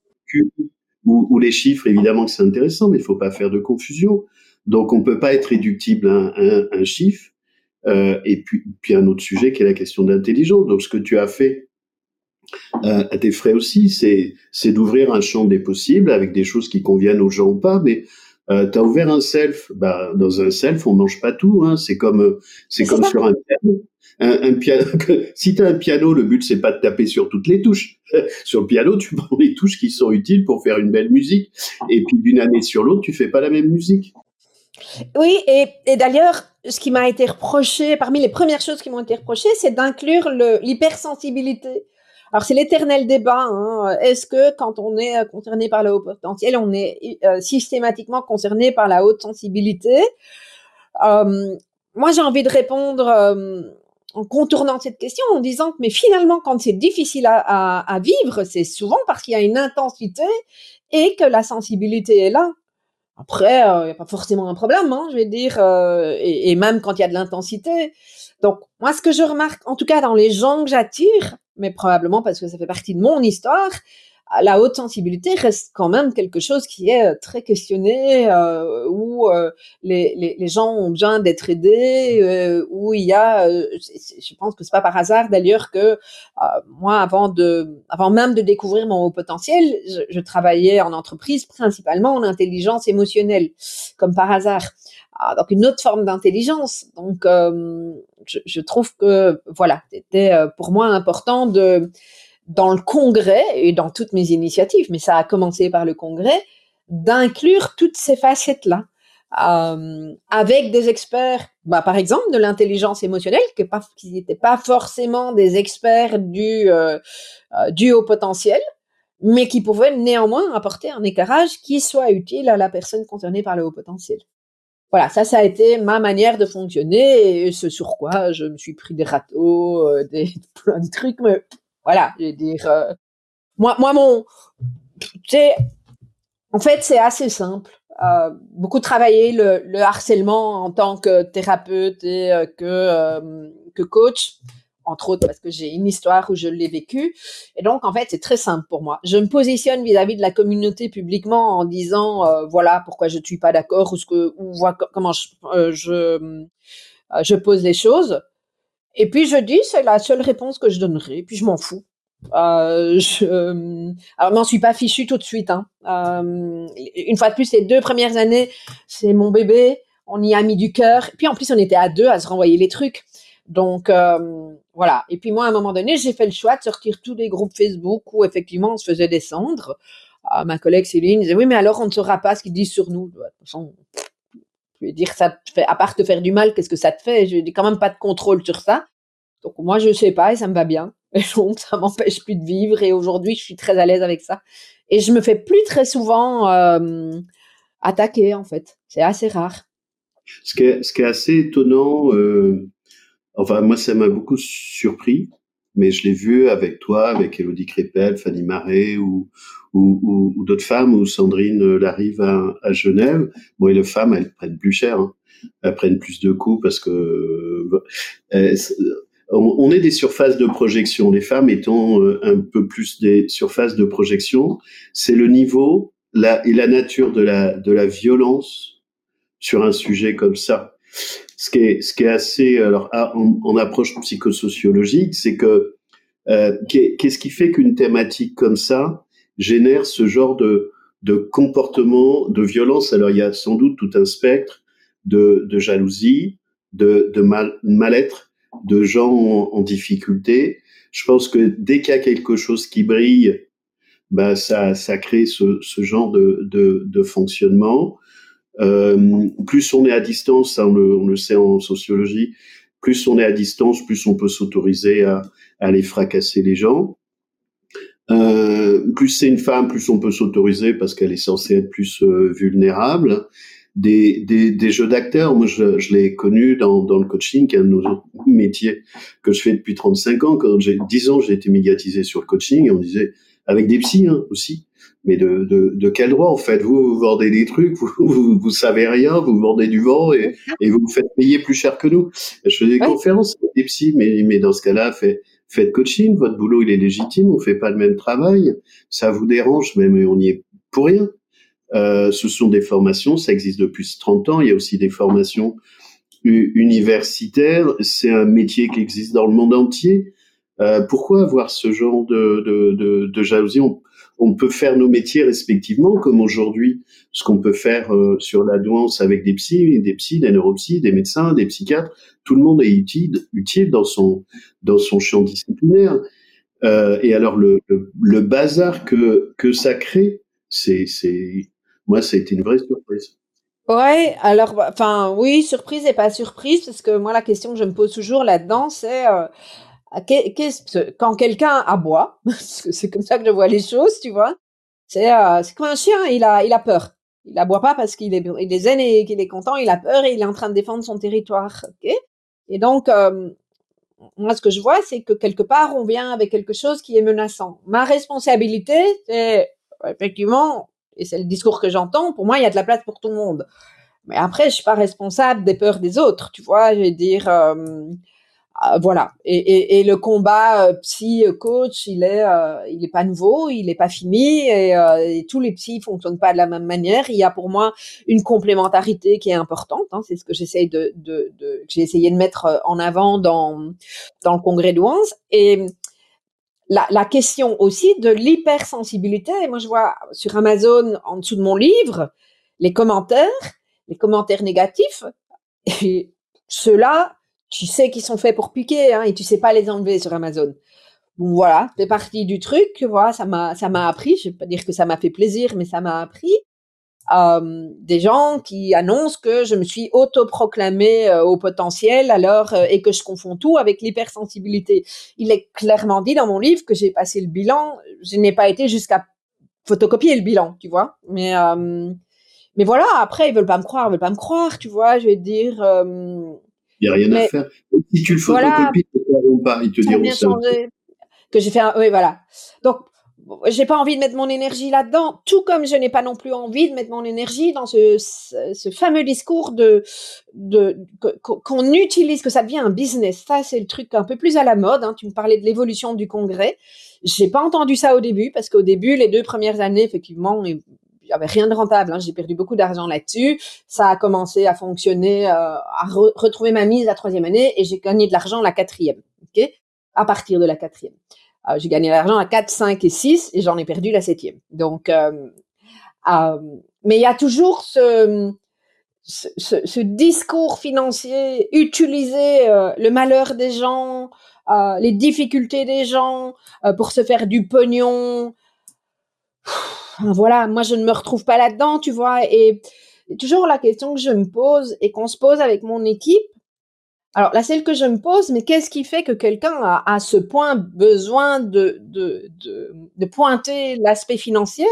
Ou, ou, les chiffres, évidemment que c'est intéressant, mais il faut pas faire de confusion. Donc on peut pas être réductible à un, un, un chiffre. Euh, et puis, puis un autre sujet qui est la question d'intelligence. Donc ce que tu as fait euh, à tes frais aussi, c'est c'est d'ouvrir un champ des possibles avec des choses qui conviennent aux gens ou pas, mais euh, tu as ouvert un self, bah, dans un self, on mange pas tout. Hein. C'est comme, euh, c'est comme sur un piano. Un, un piano. si tu as un piano, le but c'est pas de taper sur toutes les touches. sur le piano, tu prends les touches qui sont utiles pour faire une belle musique. Et puis d'une année sur l'autre, tu fais pas la même musique. Oui, et, et d'ailleurs, ce qui m'a été reproché, parmi les premières choses qui m'ont été reprochées, c'est d'inclure l'hypersensibilité alors c'est l'éternel débat. Hein. Est-ce que quand on est euh, concerné par le haut potentiel, on est euh, systématiquement concerné par la haute sensibilité? Euh, Moi, j'ai envie de répondre euh, en contournant cette question en disant que mais finalement, quand c'est difficile à, vivre, c'est souvent parce qu'il y a une intensité et que la sensibilité est là. Après, il euh, n'y a pas forcément un problème, hein, je vais dire, et, et même quand il y a de l'intensité. Donc, moi, ce que je remarque, en tout cas dans les gens que j'attire, mais probablement parce que ça fait partie de mon histoire, la haute sensibilité reste quand même quelque chose qui est euh, très questionné, euh, où euh, les, les, gens ont besoin d'être aidés, où il y a, je pense que c'est pas par hasard d'ailleurs que moi, avant de, avant même de découvrir mon haut potentiel, je, travaillais en entreprise principalement en intelligence émotionnelle, comme par hasard. Ah, donc une autre forme d'intelligence. Donc je, je, trouve que voilà, c'était pour moi important dans le congrès et dans toutes mes initiatives, mais ça a commencé par le congrès, d'inclure toutes ces facettes-là. Euh, avec des experts, bah, par exemple, de l'intelligence émotionnelle, que qui n'étaient pas forcément des experts du, euh, euh, du haut potentiel, mais qui pouvaient néanmoins apporter un éclairage qui soit utile à la personne concernée par le haut potentiel. Voilà, ça, ça a été ma manière de fonctionner et ce sur quoi je me suis pris des râteaux, euh, des plein de trucs, mais voilà, je veux dire, euh, moi, moi, mon, c'est, en fait, c'est assez simple. Euh, beaucoup travaillé le, le, harcèlement en tant que thérapeute et que que coach, entre autres parce que j'ai une histoire où je l'ai vécu. Et donc, en fait, c'est très simple pour moi. Je me positionne vis-à-vis -vis de la communauté publiquement en disant, euh, voilà, pourquoi je ne suis pas d'accord ou ce que, ou voit comment je, je, je pose les choses. Et puis je dis, c'est la seule réponse que je donnerai. Puis je m'en fous. Euh, je, euh, m'en suis pas fichu tout de suite. Hein. Euh, une fois de plus, les deux premières années, c'est mon bébé. On y a mis du cœur. Puis en plus, on était à deux à se renvoyer les trucs. Donc euh, voilà. Et puis moi, à un moment donné, j'ai fait le choix de sortir tous les groupes Facebook où effectivement on se faisait descendre. Euh, ma collègue Céline disait oui, mais alors on ne saura pas ce qu'ils disent sur nous. De toute façon, je vais dire, ça te fait, à part te faire du mal, qu'est-ce que ça te fait? Je n'ai quand même pas de contrôle sur ça. Donc moi, je sais pas et ça me va bien. Et donc, ça m'empêche plus de vivre. Et aujourd'hui, je suis très à l'aise avec ça. Et je me fais plus très souvent euh, attaquer, en fait. C'est assez rare. Ce qui est, ce qui est assez étonnant, euh, enfin, moi, ça m'a beaucoup surpris mais je l'ai vu avec toi, avec Elodie Crépel, Fanny Marais ou, ou, ou, d'autres femmes, ou Sandrine euh, l'arrive à, à, Genève. Bon, et les femmes, elles prennent plus cher, hein. elles prennent plus de coups parce que euh, euh on est des surfaces de projection. Les femmes étant un peu plus des surfaces de projection, c'est le niveau la, et la nature de la, de la violence sur un sujet comme ça ce qui est, ce qui est assez, alors, en, approche psychosociologique, c'est que euh, qu'est-ce qui fait qu'une thématique comme ça génère ce genre de, de comportement, de violence? Alors, il y a sans doute tout un spectre de, de jalousie, de, de mal, mal-être, de gens en, en, difficulté. Je pense que dès qu'il y a quelque chose qui brille, bah ça, ça crée ce, ce genre de, de, de fonctionnement. Euh, plus on est à distance, ça on le, on le, sait en sociologie, plus on est à distance, plus on peut s'autoriser à, à aller fracasser les gens. Euh, plus c'est une femme, plus on peut s'autoriser parce qu'elle est censée être plus euh, vulnérable. Des, des, des jeux d'acteurs, moi je, je l'ai connu dans, dans le coaching, qui est un de nos métiers que je fais depuis 35 ans. Quand j'ai 10 ans, j'ai été médiatisé sur le coaching et on disait, avec des psys hein, aussi, mais de, de, de, quel droit en fait? Vous, vous vendez des trucs, vous, vous, vous, savez rien, vous vendez du vent et, et vous vous faites payer plus cher que nous. Je fais des conférences avec des psys, mais, mais dans ce cas-là, fait, faites coaching, votre boulot il est légitime, on fait pas le même travail, ça vous dérange, même on y est pour rien. Euh, ce sont des formations, ça existe depuis 30 ans. Il y a aussi des formations universitaires. C'est un métier qui existe dans le monde entier. Euh, pourquoi avoir ce genre de, de, de, de jalousie? On, on, peut faire nos métiers respectivement, comme aujourd'hui, ce qu'on peut faire euh, sur la douance avec des psys, des psys, des neuropsies, des médecins, des psychiatres. Tout le monde est utile, dans son dans son champ disciplinaire. Euh, et alors le, le, bazar que que ça crée, c'est c'est moi, ça a été une vraie surprise. Ouais, alors, enfin, oui, surprise et pas surprise, parce que moi, la question que je me pose toujours là-dedans, c'est euh, quand quelqu'un aboie, c'est comme ça que je vois les choses, tu vois, c'est euh, comme un chien, il a, il a peur. Il aboie pas parce qu'il est, il est zen et qu'il est content, il a peur et il est en train de défendre son territoire. ok? Et donc, euh, moi, ce que je vois, c'est que quelque part, on vient avec quelque chose qui est menaçant. Ma responsabilité, c'est effectivement et c'est le discours que j'entends, pour moi, il y a de la place pour tout le monde. Mais après, je suis pas responsable des peurs des autres, tu vois. Je veux dire, euh, voilà. Et, et, et, le combat euh, psy coach, il est, euh, il est pas nouveau, il est pas fini, et, tous les psys fonctionnent pas de la même manière. Il y a pour moi une complémentarité qui est importante. Hein, c'est ce que j'essaye de, de, de j'ai essayé de mettre en avant dans dans le congrès de Et la, la, question aussi de l'hypersensibilité. Moi, je vois sur Amazon, en dessous de mon livre, les commentaires, les commentaires négatifs. Et ceux-là, tu sais qu'ils sont faits pour piquer, hein, et tu sais pas les enlever sur Amazon. Bon, voilà, c'est partie du truc. Voilà, ça m'a, ça m'a appris. Je vais pas dire que ça m'a fait plaisir, mais ça m'a appris. Euh, des gens qui annoncent que je me suis autoproclamée euh, au potentiel alors euh, et que je confonds tout avec l'hypersensibilité. Il est clairement dit dans mon livre que j'ai passé le bilan, je n'ai pas été jusqu'à photocopier le bilan, tu vois. Mais mais voilà, après ils veulent pas me croire, ils veulent pas me croire, tu vois. Je vais dire. Il n'y a rien à faire. Si tu le photocopies, voilà, ils te pas, ils te diront ça. Que j'ai fait un, oui voilà. Donc j'ai pas envie de mettre mon énergie là-dedans, tout comme je n'ai pas non plus envie de mettre mon énergie dans ce, ce, fameux discours de, de qu'on utilise, que ça devient un business. Ça, c'est le truc un peu plus à la mode. Hein. Tu me parlais de l'évolution du congrès. J'ai pas entendu ça au début parce qu'au début, les deux premières années, effectivement, avait rien de rentable. Hein. J'ai perdu beaucoup d'argent là-dessus. Ça a commencé à fonctionner, euh, à retrouver ma mise la troisième année et j'ai gagné de l'argent la quatrième. Ok, à partir de la quatrième. Euh, j'ai gagné l'argent à 4, 5 et 6 et j'en ai perdu la septième. Donc, euh, mais il y a toujours ce, ce, ce, discours financier, utiliser le malheur des gens, les difficultés des gens pour se faire du pognon. Voilà, moi je ne me retrouve pas là-dedans, tu vois. Et toujours la question que je me pose et qu'on se pose avec mon équipe, alors, la celle que je me pose, mais qu'est-ce qui fait que quelqu'un a à ce point besoin de, de, de, pointer l'aspect financier?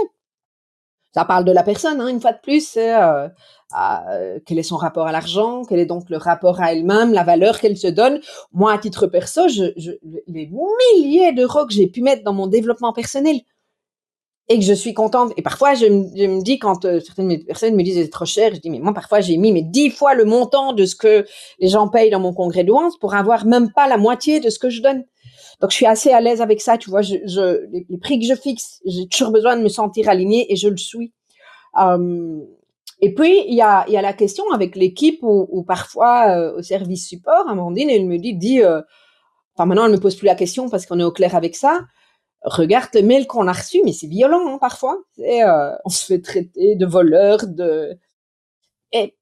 Ça parle de la personne, hein, une fois de plus, euh, euh, quel est son rapport à l'argent, quel est donc le rapport à elle-même, la valeur qu'elle se donne. Moi, à titre perso, les milliers d'euros que j'ai pu mettre dans mon développement personnel, et que je suis contente. Et parfois, je, me, dis, quand euh, certaines personnes me disent c'est trop cher, je dis, mais moi, parfois, j'ai mis mais dix fois le montant de ce que les gens payent dans mon congrès de douance pour avoir même pas la moitié de ce que je donne. Donc, je suis assez à l'aise avec ça, tu vois, je, je les, prix que je fixe, j'ai toujours besoin de me sentir alignée et je le suis. Euh, et puis, il y a, y a la question avec l'équipe ou, parfois euh, au service support, Amandine, elle me dit, dit enfin maintenant, elle me pose plus la question parce qu'on est au clair avec ça, regarde le mail qu'on a reçu, mais c'est violent hein, parfois. Euh, on se fait traiter de voleur, de et,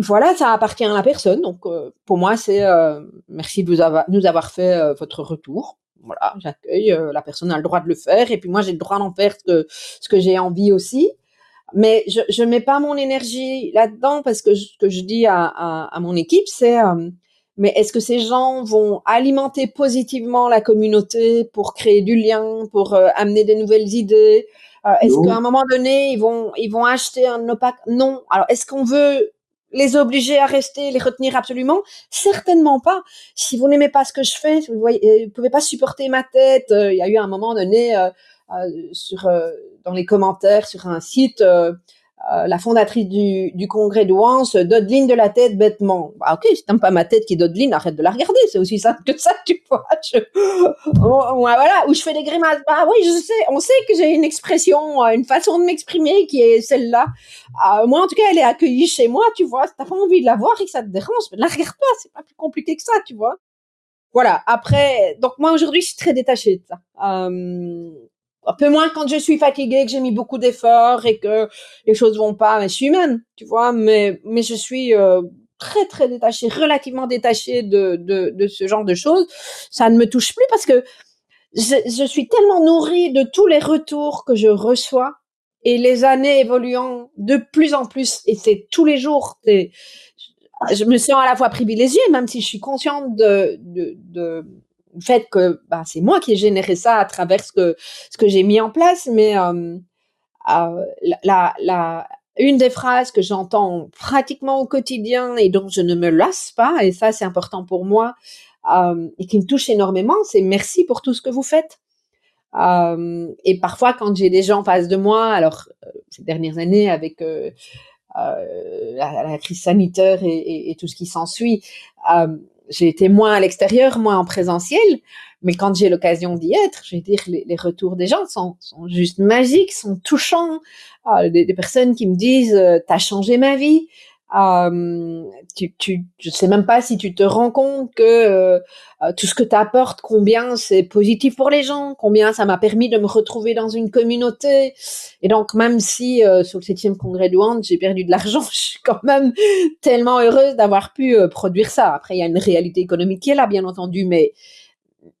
voilà, ça appartient à la personne. Donc euh, pour moi, c'est euh, merci de vous avoir, nous avoir fait euh, votre retour. Voilà, j'accueille. la personne a le droit de le faire, et puis moi j'ai le droit d'en faire ce que, ce que j'ai envie aussi. Mais je je mets pas mon énergie là-dedans parce que ce que je dis à, à, à mon équipe, c'est mais est-ce que ces gens vont alimenter positivement la communauté pour créer du lien, pour euh, amener des nouvelles idées? Euh, Est-ce qu'à un moment donné, ils vont, ils vont acheter un opaque? Non. Alors, est-ce qu'on veut les obliger à rester, les retenir absolument? Certainement pas. Si vous n'aimez pas ce que je fais, vous voyez, vous pouvez pas supporter ma tête. Euh, il y a eu un moment donné, sur dans les commentaires sur un site euh, la fondatrice du, du congrès de Wans dodeline de la tête bêtement. Bah, ok, si t'aimes pas ma tête qui dodeline, arrête de la regarder. C'est aussi simple que ça, tu vois. voilà, où je fais des grimaces. Bah oui, je sais. On sait que j'ai une expression, euh, une façon de m'exprimer qui est celle-là. Euh, moi, en tout cas, elle est accueillie chez moi, tu vois. Si t'as pas envie de la voir et que ça te dérange, la regarde pas. C'est pas plus compliqué que ça, tu vois. Voilà. Après, donc moi aujourd'hui, je suis très détachée de ça. Un peu moins quand je suis fatiguée, que j'ai mis beaucoup d'efforts et que les choses vont pas. Mais je suis humaine, tu vois. Mais mais je suis euh, très très détachée, relativement détachée de, de de ce genre de choses. Ça ne me touche plus parce que je, je suis tellement nourrie de tous les retours que je reçois et les années évoluant de plus en plus et c'est tous les jours. Je me sens à la fois privilégiée, même si je suis consciente de, de, de fait que bah, c'est moi qui ai généré ça à travers ce que, ce que j'ai mis en place, mais euh, euh, une des phrases que j'entends pratiquement au quotidien et dont je ne me lasse pas, et ça c'est important pour moi, euh, et qui me touche énormément, c'est merci pour tout ce que vous faites. Euh, et parfois quand j'ai des gens en face de moi, alors euh, ces dernières années avec la, crise sanitaire et tout ce qui s'ensuit, j'ai été moins à l'extérieur, moins en présentiel, mais quand j'ai l'occasion d'y être, je vais dire, les, retours des gens sont, sont, juste magiques, sont touchants. Euh, des, des, personnes qui me disent, euh, t'as changé ma vie. Euh, tu, tu, je sais même pas si tu te rends compte que euh, tout ce que tu apportes, combien c'est positif pour les gens, combien ça m'a permis de me retrouver dans une communauté. Et donc, même si euh, sur le septième congrès de Wand, j'ai perdu de l'argent, je suis quand même tellement heureuse d'avoir pu euh, produire ça. Après, il y a une réalité économique qui est là, bien entendu, mais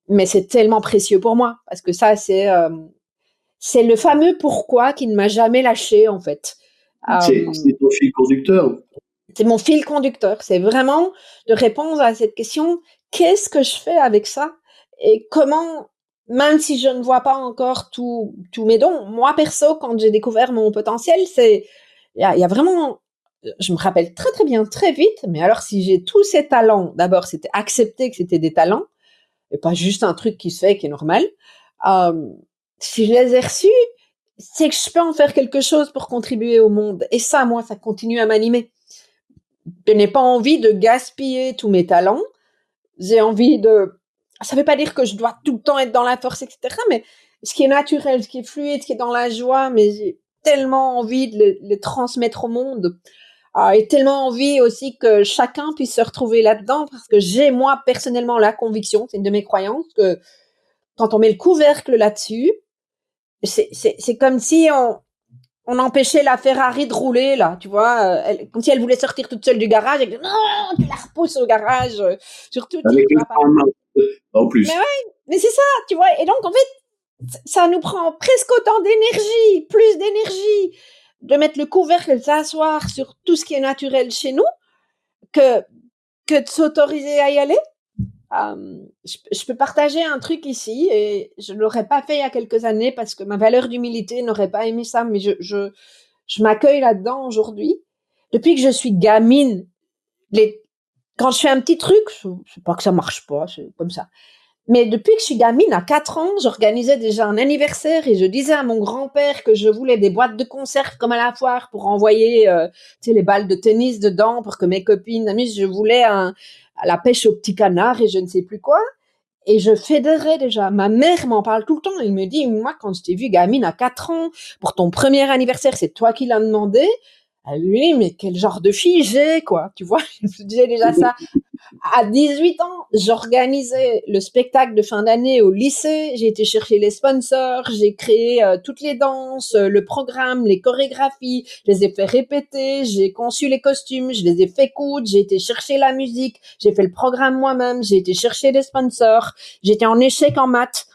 mais c'est tellement précieux pour moi parce que ça, c'est c'est le fameux pourquoi qui ne m'a jamais lâché en fait. C'est ton fil conducteur. C'est mon fil conducteur. C'est vraiment de répondre à cette question qu'est-ce que je fais avec ça? Et comment, même si je ne vois pas encore tous mes dons, moi perso, quand j'ai découvert mon potentiel, c'est il y a, vraiment, je me rappelle très très bien, très vite. Mais alors, si j'ai tous ces talents, d'abord, c'était accepter que c'était des talents et pas juste un truc qui se fait qui est normal. Euh, si je les ai reçus, c'est que je peux en faire quelque chose pour contribuer au monde. Et ça, moi, ça continue à m'animer je n'ai pas envie de gaspiller tous mes talents. J'ai envie de. Ça ne veut pas dire que je dois tout le temps être dans la force, etc. Mais ce qui est naturel, ce qui est fluide, ce qui est dans la joie, mais j'ai tellement envie de le, le transmettre au monde. Euh, et tellement envie aussi que chacun puisse se retrouver là-dedans parce que j'ai moi personnellement la conviction, c'est une de mes croyances, que quand on met le couvercle là-dessus, c'est comme si on, on empêchait la Ferrari de rouler là, tu vois, euh, elle, comme si elle voulait sortir toute seule du garage, et non, tu la repousses au garage, euh, surtout. Avec tu, en plus. Mais ouais, mais c'est ça, tu vois, et donc en fait, ça nous prend presque autant d'énergie, plus d'énergie, de mettre le couvercle, s'asseoir sur tout ce qui est naturel chez nous, que que de s'autoriser à y aller. Je, peux partager un truc ici et je l'aurais pas fait il y a quelques années parce que ma valeur d'humilité n'aurait pas aimé ça, mais je, je, m'accueille là-dedans aujourd'hui. Depuis que je suis gamine, les, quand je fais un petit truc, sais pas que ça marche pas, c'est comme ça. Mais depuis que je suis gamine, à 4 ans, j'organisais déjà un anniversaire et je disais à mon grand-père que je voulais des boîtes de conserve comme à la foire pour envoyer euh, tu sais, les balles de tennis dedans pour que mes copines amusent. Je voulais un, la pêche au petit canard et je ne sais plus quoi. Et je fédérais déjà. Ma mère m'en parle tout le temps. Elle me dit, moi, quand je t'ai vu gamine à 4 ans, pour ton premier anniversaire, c'est toi qui l'as demandé. Elle lui mais quel genre de fille j'ai, quoi. Tu vois, je disais déjà ça à 18 ans, j'organisais le spectacle de fin d'année au lycée. J'ai été chercher les sponsors, j'ai créé euh, toutes les danses, euh, le programme, les chorégraphies. Je les ai fait répéter, j'ai conçu les costumes, je les ai fait coudre, j'ai été chercher la musique, j'ai fait le programme moi-même, j'ai été chercher des sponsors. J'étais en échec en maths.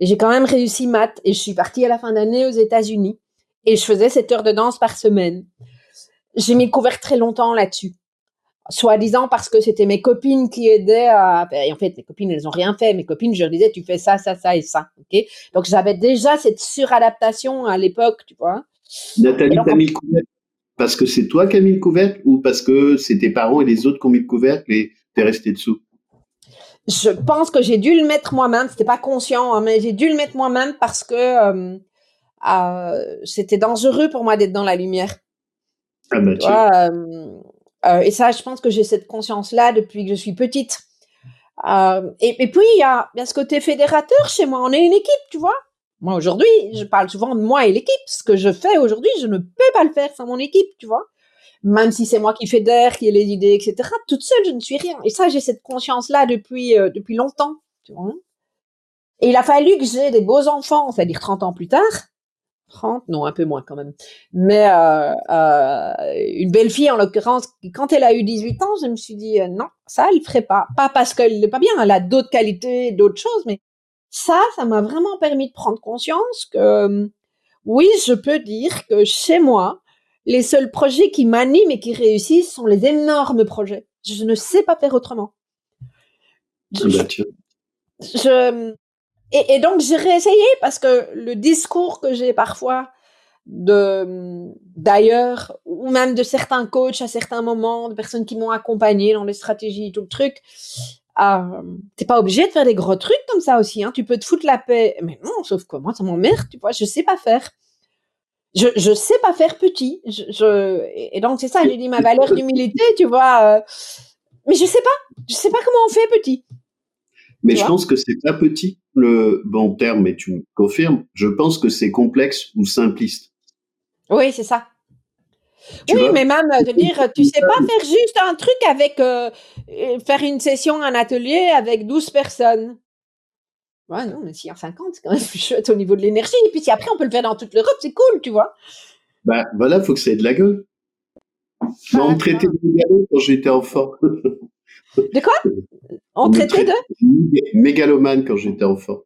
J'ai quand même réussi maths et je suis partie à la fin d'année aux États-Unis. Et je faisais 7 heures de danse par semaine. J'ai mis le couvert très longtemps là-dessus. Soi-disant parce que c'était mes copines qui aidaient à et en fait mes copines elles ont rien fait. Mes copines je leur disais tu fais ça ça ça et ça ok? Donc j'avais déjà cette suradaptation à l'époque tu vois? Nathalie t'as mis le couvercle parce que c'est toi qui as mis le couvercle ou parce que c'est tes parents et les autres qui ont mis le couvercle et t'es resté dessous? Je pense que j'ai dû le mettre moi-même. C'était pas conscient, hein, mais j'ai dû le mettre moi-même parce que euh, euh, c'était dangereux pour moi d'être dans la lumière. Ah bah, tu vois, euh, et ça, je pense que j'ai cette conscience-là depuis que je suis petite. Et, et, puis il y a, y a ce côté fédérateur chez moi. On est une équipe, tu vois. Moi aujourd'hui, je parle souvent de moi et l'équipe. Ce que je fais aujourd'hui, je ne peux pas le faire sans mon équipe, tu vois même si c'est moi qui fédère, qui ai les idées, etc. Toute seule, je ne suis rien. Et ça, j'ai cette conscience-là depuis euh, depuis longtemps. Tu vois et il a fallu que j'ai des beaux enfants, c'est-à-dire 30 ans plus tard. 30, non, un peu moins quand même. Mais euh, euh, une belle fille, en l'occurrence, quand elle a eu 18 ans, je me suis dit, euh, non, ça, elle ferait pas. Pas parce qu'elle n'est pas bien, elle a d'autres qualités, d'autres choses, mais ça, ça m'a vraiment permis de prendre conscience que, oui, je peux dire que chez moi, les seuls projets qui m'animent et qui réussissent sont les énormes projets. Je ne sais pas faire autrement. Je, bah, je, et, donc j'ai réessayé parce que le discours que j'ai parfois de d'ailleurs ou même de certains coachs à certains moments, de personnes qui m'ont accompagné dans les stratégies, tout le truc. Euh, t'es pas obligé de faire des gros trucs comme ça aussi. Hein. Tu peux te foutre la paix, mais non, sauf que moi, ça m'emmerde. Tu vois, je sais pas faire je je sais pas faire petit. Je et donc c'est ça, j'ai dit ma valeur d'humilité, tu vois. Euh, mais je sais pas, je sais pas comment on fait petit. Mais je pense que c'est pas petit le bon terme, mais tu me confirmes. Je pense que c'est complexe ou simpliste. Oui, c'est ça. oui, mais même de dire, tu sais pas faire juste un truc avec euh, faire une session, un atelier avec 12 personnes. Ouais, non, mais si en 50, c'est quand même plus chouette au niveau de l'énergie. Et puis si après on peut le faire dans toute l'Europe, c'est cool, tu vois. Bah voilà, faut que ça ait de la gueule. on me traitait de quand j'étais enfant. De quoi? On, traitait de? Mégalomane quand j'étais enfant.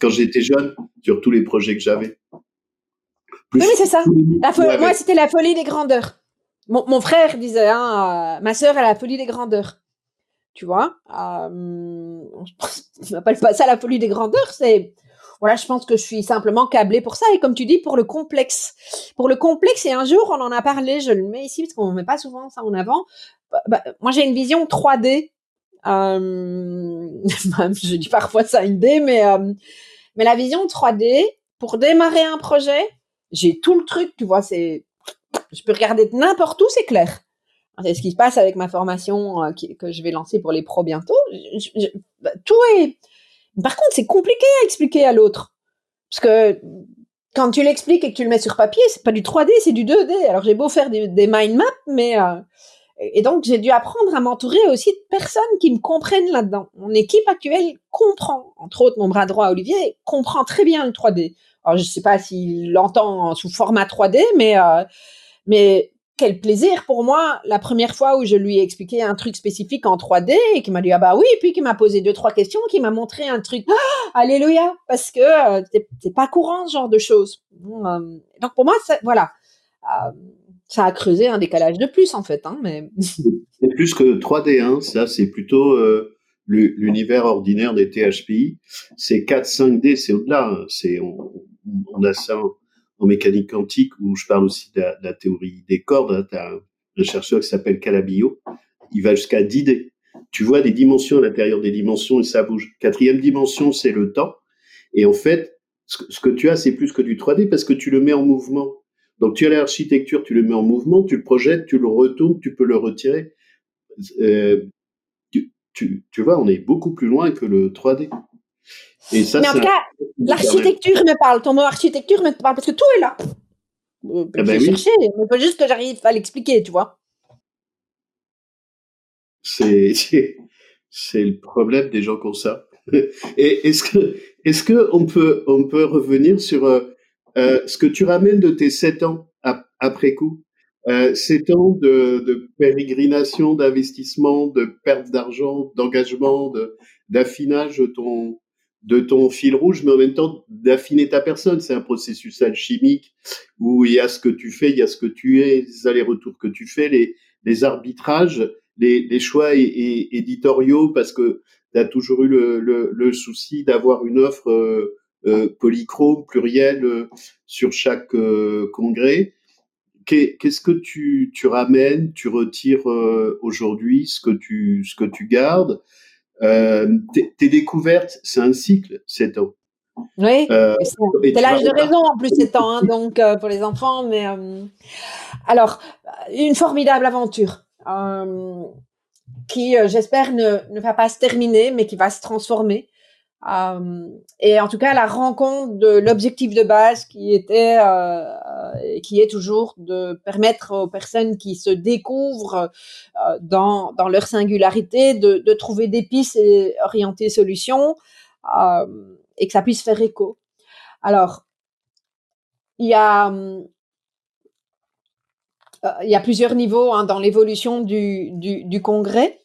Quand j'étais jeune, sur tous les projets que j'avais. Oui, mais c'est ça. Moi, c'était la folie des grandeurs. Mon, mon frère disait, hein, euh, ma sœur a la folie des grandeurs tu vois. Euh, je m'appelle pas ça la folie des grandeurs, c'est voilà, je pense que je suis simplement câblée pour ça et comme tu dis pour le complexe. Pour le complexe et un jour on en a parlé, je le mets ici parce qu'on met pas souvent ça en avant. Bah, bah, moi j'ai une vision 3D. Euh, je dis parfois ça une D, mais euh, mais la vision 3D pour démarrer un projet, j'ai tout le truc, tu vois, c'est je peux regarder n'importe où, c'est clair. C'est ce qui se passe avec ma formation euh, que je vais lancer pour les pros bientôt. Bah, tout est. Par contre, c'est compliqué à expliquer à l'autre. Parce que quand tu l'expliques et que tu le mets sur papier, c'est pas du 3D, c'est du 2D. Alors j'ai beau faire des, mind maps, mais et donc j'ai dû apprendre à m'entourer aussi de personnes qui me comprennent là-dedans. Mon équipe actuelle comprend, entre autres mon bras droit Olivier comprend très bien le 3D. Alors je sais pas s'il l'entend sous format 3D, mais euh, mais quel plaisir pour moi la première fois où je lui ai expliqué un truc spécifique en 3D et qui m'a dit ah bah oui et puis qui m'a posé deux trois questions qui m'a montré un truc. Ah, alléluia! Parce que euh, c'est pas courant ce genre de choses. Euh, donc pour moi voilà. Euh, ça a creusé un décalage de plus en fait hein, mais c'est plus que 3D hein, ça c'est plutôt l'univers ordinaire des THPI c'est 4 5D c'est au-delà hein. c'est on, a ça en mécanique quantique, où je parle aussi de la, théorie des cordes. Hein, tu as un, chercheur qui s'appelle Calabillo, il va jusqu'à 10D. Tu vois des dimensions à l'intérieur des dimensions et ça bouge. Quatrième dimension, c'est le temps. Et en fait, ce que tu as, c'est plus que du 3D parce que tu le mets en mouvement. Donc tu as l'architecture, tu le mets en mouvement, tu le projettes, tu le retournes, tu peux le retirer. Euh, tu, tu, tu, vois, on est beaucoup plus loin que le 3D. Et ça, Mais en tout cas, l'architecture me parle. Ton mot architecture me parle parce que tout est là. Euh, eh ben chercher, il faut juste que j'arrive à l'expliquer, tu vois. C'est c'est le problème des gens comme ça. Et est-ce que est-ce que on peut on peut revenir sur euh, ce que tu ramènes de tes sept ans après coup, euh, ans de, de pérégrination, d'investissement, de perte d'argent, d'engagement, de d'affinage de ton de ton fil rouge, mais en même temps d'affiner ta personne. C'est un processus alchimique où il y a ce que tu fais, il y a ce que tu es, les allers-retours que tu fais, les, les arbitrages, les, les choix éditoriaux, parce que tu as toujours eu le, le, le souci d'avoir une offre euh polychrome, plurielle, euh, sur chaque euh, congrès. Qu'est-ce que tu, tu ramènes, tu retires aujourd'hui, ce que tu, ce que tu gardes? Tes, découvertes, c'est un cycle, 7 ans. Oui, c'est l'âge de raison en plus, 7 ans, hein, donc pour les enfants. Mais alors, une formidable aventure qui, j'espère, ne, ne va pas se terminer, mais qui va se transformer. Euh, et en tout cas, la rencontre de l'objectif de base qui était, euh, qui est toujours de permettre aux personnes qui se découvrent euh, dans, dans leur singularité de, de trouver des pistes et orienter solutions euh, et que ça puisse faire écho. Alors, il y a il y a plusieurs niveaux hein, dans l'évolution du, du, du congrès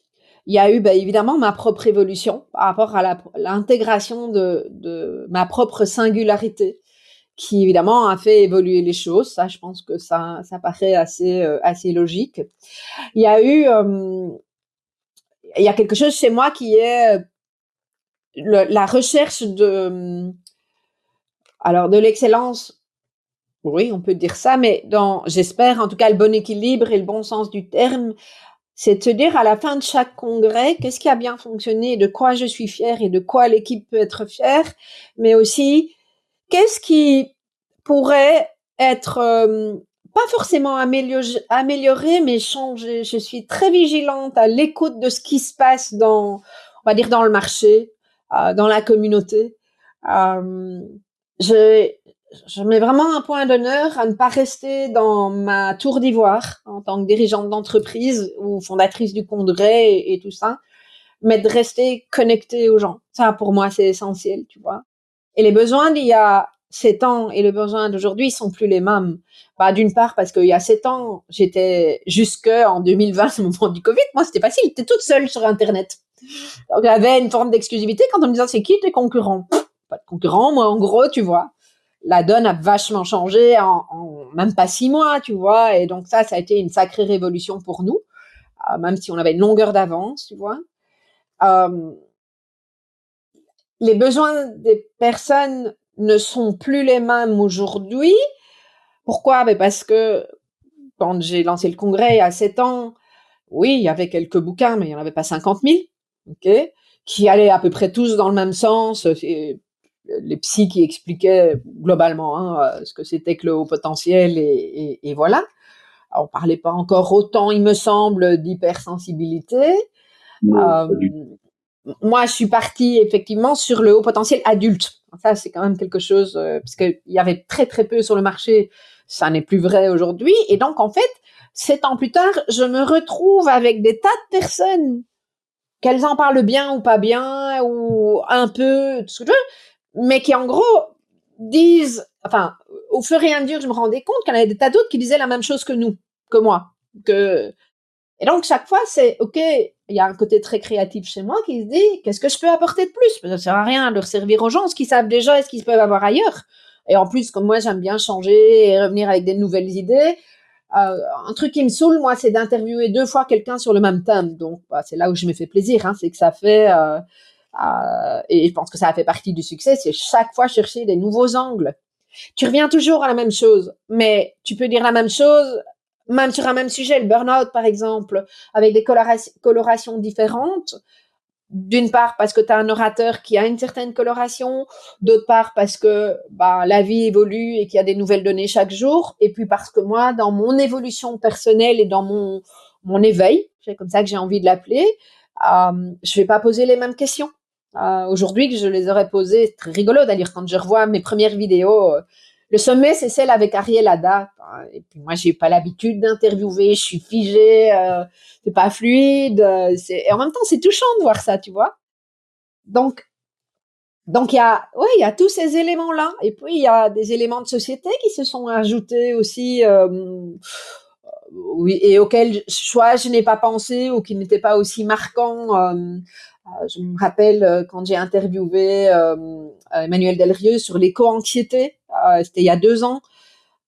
il y a eu bah, évidemment ma propre évolution par rapport à l'intégration de, ma propre singularité qui évidemment a fait évoluer les choses. Ça, je pense que ça, paraît assez, euh, assez logique. Il y a eu, euh, il y a quelque chose chez moi qui est la recherche de, alors de l'excellence. Oui, on peut dire ça, mais dans, j'espère en tout cas le bon équilibre et le bon sens du terme c'est se dire à la fin de chaque congrès qu'est-ce qui a bien fonctionné, de quoi je suis fière et de quoi l'équipe peut être fière, mais aussi qu'est-ce qui pourrait être euh, pas forcément amélioré, mais changé. Je suis très vigilante à l'écoute de ce qui se passe dans, on va dire, dans le marché, euh, dans la communauté. Euh, je mets vraiment un point d'honneur à ne pas rester dans ma tour d'ivoire en tant que dirigeante d'entreprise ou fondatrice du congrès et, tout ça, mais de rester connectée aux gens. Ça, pour moi, c'est essentiel, tu vois. Et les besoins d'il y a sept ans et les besoins d'aujourd'hui sont plus les mêmes. Bah, d'une part, parce qu'il y a sept ans, j'étais jusque en 2020, au moment du Covid, moi, c'était facile. J'étais toute seule sur Internet. Donc, j'avais une forme d'exclusivité quand on me disait, c'est qui tes concurrents? Pas de concurrents, moi, en gros, tu vois la donne a vachement changé en, même pas six mois, tu vois. Et donc ça, ça a été une sacrée révolution pour nous, euh, même si on avait une longueur d'avance, tu vois. Euh, les besoins des personnes ne sont plus les mêmes aujourd'hui. Pourquoi? Ben Parce que quand j'ai lancé le congrès il y a sept ans, oui, il y avait quelques bouquins, mais il n'y en avait pas 50 000, ok, qui allaient à peu près tous dans le même sens les psys qui expliquaient globalement hein, euh, ce que c'était que le haut potentiel et, et, voilà. Alors, on parlait pas encore autant, il me semble, d'hypersensibilité. Euh, moi, je suis partie effectivement sur le haut potentiel adulte. Ça, c'est quand même quelque chose, euh, parce qu'il y avait très très peu sur le marché. Ça n'est plus vrai aujourd'hui. Et donc, en fait, sept ans plus tard, je me retrouve avec des tas de personnes, qu'elles en parlent bien ou pas bien, ou un peu, tout ce que je veux, mais qui en gros disent, enfin, au fur et à mesure, je me rendais compte qu'il y en avait des tas d'autres qui disaient la même chose que nous, que moi, que et donc chaque fois c'est ok, il y a un côté très créatif chez moi qui se dit qu'est-ce que je peux apporter de plus? Parce que sert à rien de leur servir aux gens ce qu'ils savent déjà et ce qu'ils peuvent avoir ailleurs. Et en plus, comme moi j'aime bien changer et revenir avec des nouvelles idées, euh, un truc qui me saoule moi c'est d'interviewer deux fois quelqu'un sur le même thème. Donc bah, c'est là où je me fais plaisir, hein, c'est que ça fait euh, euh, et je pense que ça a fait partie du succès, c'est chaque fois chercher des nouveaux angles. Tu reviens toujours à la même chose, mais tu peux dire la même chose même sur un même sujet, le burn-out par exemple, avec des colorations différentes. D'une part parce que tu as un orateur qui a une certaine coloration, d'autre part parce que bah, la vie évolue et qu'il y a des nouvelles données chaque jour, et puis parce que moi, dans mon évolution personnelle et dans mon, mon éveil, c'est comme ça que j'ai envie de l'appeler, euh, je vais pas poser les mêmes questions. Euh, aujourd'hui que je les aurais posées. Très rigolo d'ailleurs quand je revois mes premières vidéos. Euh, le sommet, c'est celle avec Ariel Ada. Et puis moi, j'ai pas l'habitude d'interviewer. Je suis figée. Euh, c'est pas fluide. Euh, et en même temps, c'est touchant de voir ça, tu vois. Donc, donc il y a, oui, il y a tous ces éléments-là. Et puis il y a des éléments de société qui se sont ajoutés aussi. Et auxquels soit je n'ai pas pensé ou qui n'étaient pas aussi marquants. Je me rappelle euh, quand j'ai interviewé euh, Emmanuel Delrieux sur l'éco-anxiété, c'était il y a deux ans.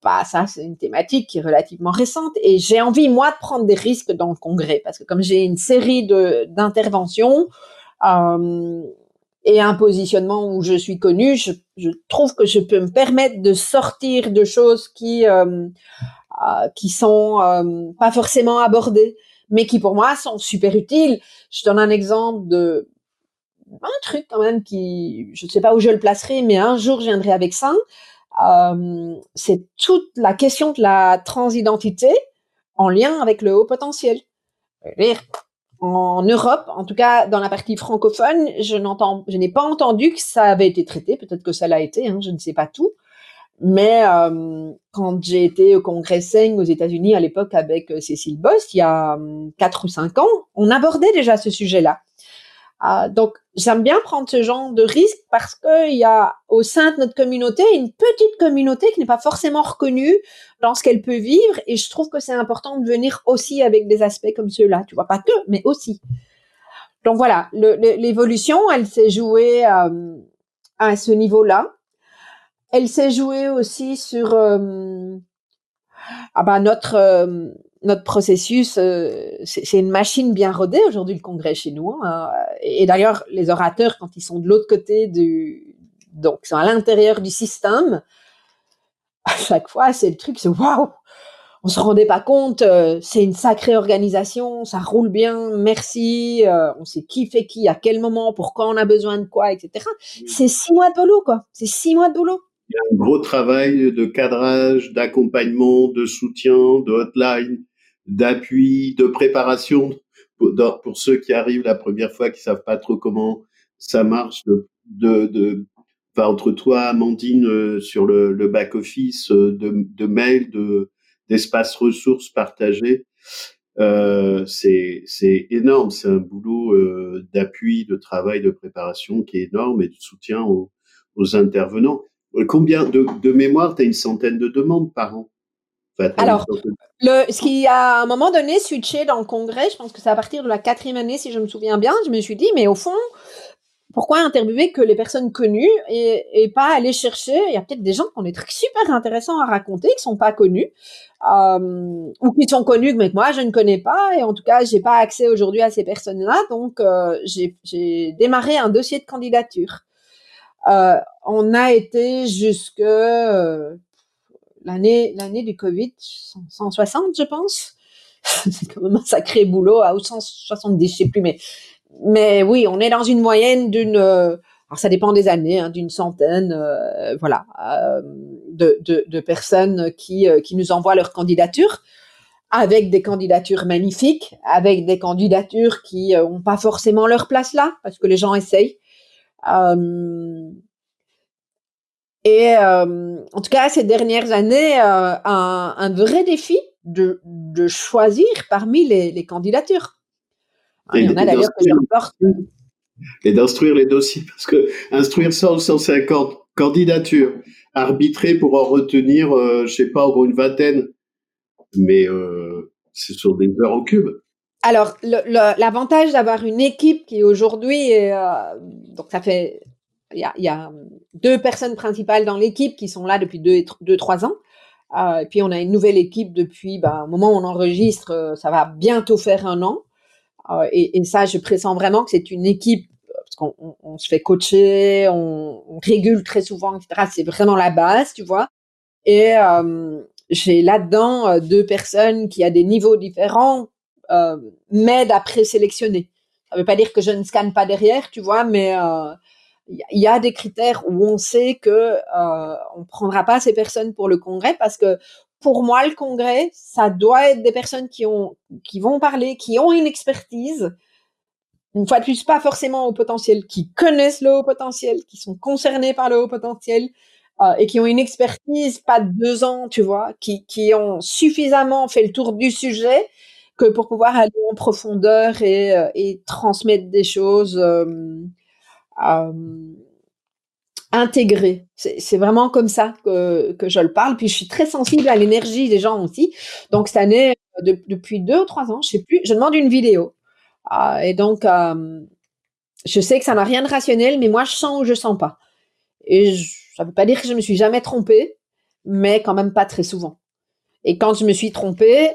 Bah, ça, c'est une thématique qui est relativement récente et j'ai envie, moi, de prendre des risques dans le congrès parce que comme j'ai une série d'interventions euh, et un positionnement où je suis connue, je, trouve que je peux me permettre de sortir de choses qui, euh, euh, qui sont pas forcément abordées mais qui pour moi sont super utiles. Je donne un exemple de un truc quand même qui, je ne sais pas où je le placerai, mais un jour je viendrai avec ça. Euh, c'est toute la question de la transidentité en lien avec le haut potentiel. En Europe, en tout cas dans la partie francophone, je n'entends, je n'ai pas entendu que ça avait été traité. Peut-être que ça l'a été, hein, je ne sais pas tout. Mais euh, quand j'ai été au congrès Seng aux États-Unis à l'époque avec euh, Cécile Bost, il y a hum, quatre ou cinq ans, on abordait déjà ce sujet-là. Euh, donc, j'aime bien prendre ce genre de risque parce qu'il y a au sein de notre communauté une petite communauté qui n'est pas forcément reconnue dans ce qu'elle peut vivre. Et je trouve que c'est important de venir aussi avec des aspects comme ceux-là. Tu vois, pas que, mais aussi. Donc voilà, l'évolution, elle s'est jouée euh, à ce niveau-là. Elle s'est jouée aussi sur euh, ah bah notre euh, notre processus, euh, c'est une machine bien rodée aujourd'hui le congrès chez nous. Hein. et d'ailleurs, les orateurs, quand ils sont de l'autre côté du, donc sont à l'intérieur du système, à chaque fois, c'est le truc, c'est waouh, on se rendait pas compte, c'est une sacrée organisation, ça roule bien, merci, on sait qui fait qui, à quel moment, pourquoi on a besoin de quoi, etc. C'est six mois de boulot, quoi. C'est six mois de boulot. Il y a un gros travail de cadrage, d'accompagnement, de soutien, de hotline, d'appui, de préparation pour, pour, ceux qui arrivent la première fois, qui savent pas trop comment ça marche, de, de, enfin, entre toi, Amandine, euh, sur le, le back office, euh, de, de mails, de d'espaces ressources partagés. Euh, c'est c'est énorme, c'est un boulot euh, d'appui, de travail, de préparation qui est énorme et de soutien aux, aux intervenants. Combien de, de mémoire, tu as une centaine de demandes par an? Alors, le, ce qui a à un moment donné switché dans le congrès, je pense que c'est à partir de la quatrième année, si je me souviens bien, je me suis dit, mais au fond, pourquoi interviewer que les personnes connues et, et pas aller chercher? Il y a peut-être des gens qui ont des trucs super intéressants à raconter, qui sont pas connus, euh, ou qui sont connus mais que moi je ne connais pas. Et en tout cas, j'ai pas accès aujourd'hui à ces personnes-là, donc euh, j'ai démarré un dossier de candidature. Euh, on a été jusque euh, l'année l'année du Covid, 160 je pense. c'est quand même un sacré boulot, à 170 je sais plus, mais mais oui, on est dans une moyenne d'une euh, alors ça dépend des années, hein, d'une centaine, voilà, de, de, personnes qui, qui nous envoient leur candidature, avec des candidatures magnifiques, avec des candidatures qui n'ont pas forcément leur place là, parce que les gens essayent. Et euh, en tout cas, ces dernières années, euh, un, un, vrai défi de, de choisir parmi les, les candidatures. Il y en a d'ailleurs que je reporte. Et d'instruire les dossiers, parce que instruire 100 150 candidatures, arbitrer pour en retenir, euh, je sais pas, en gros une vingtaine, mais euh, c'est sur des heures au cube. Alors, l'avantage d'avoir une équipe qui aujourd'hui, donc ça fait il y a, a, deux personnes principales dans l'équipe qui sont là depuis deux, deux trois ans. Euh, et puis on a une nouvelle équipe depuis, bah, au moment où on enregistre, euh, ça va bientôt faire un an. Euh, et, ça, je pressens vraiment que c'est une équipe parce qu'on on, on se fait coacher, on, on, régule très souvent, etc. C'est vraiment la base, tu vois. Et euh, j'ai là-dedans euh, deux personnes qui, à des niveaux différents, euh, m'aident à présélectionner. Ça veut pas dire que je ne scanne pas derrière, tu vois, mais il y a des critères où on sait que euh, on prendra pas ces personnes pour le congrès parce que pour moi le congrès ça doit être des personnes qui ont qui vont parler qui ont une expertise. Une fois de plus pas forcément au potentiel qui connaissent le haut potentiel qui sont concernés par le haut potentiel euh, et qui ont une expertise pas de deux ans tu vois qui qui ont suffisamment fait le tour du sujet que pour pouvoir aller en profondeur et, euh, et transmettre des choses euh, intégré. C'est vraiment comme ça que, que je le parle. Puis je suis très sensible à l'énergie des gens aussi. Donc cette année, de, depuis deux ou trois ans, je sais plus, je demande une vidéo. Euh, et donc, euh, je sais que ça n'a rien de rationnel, mais moi, je sens ou je sens pas. Et ça veut pas dire que je me suis jamais trompée, mais quand même pas très souvent. Et quand je me suis trompée,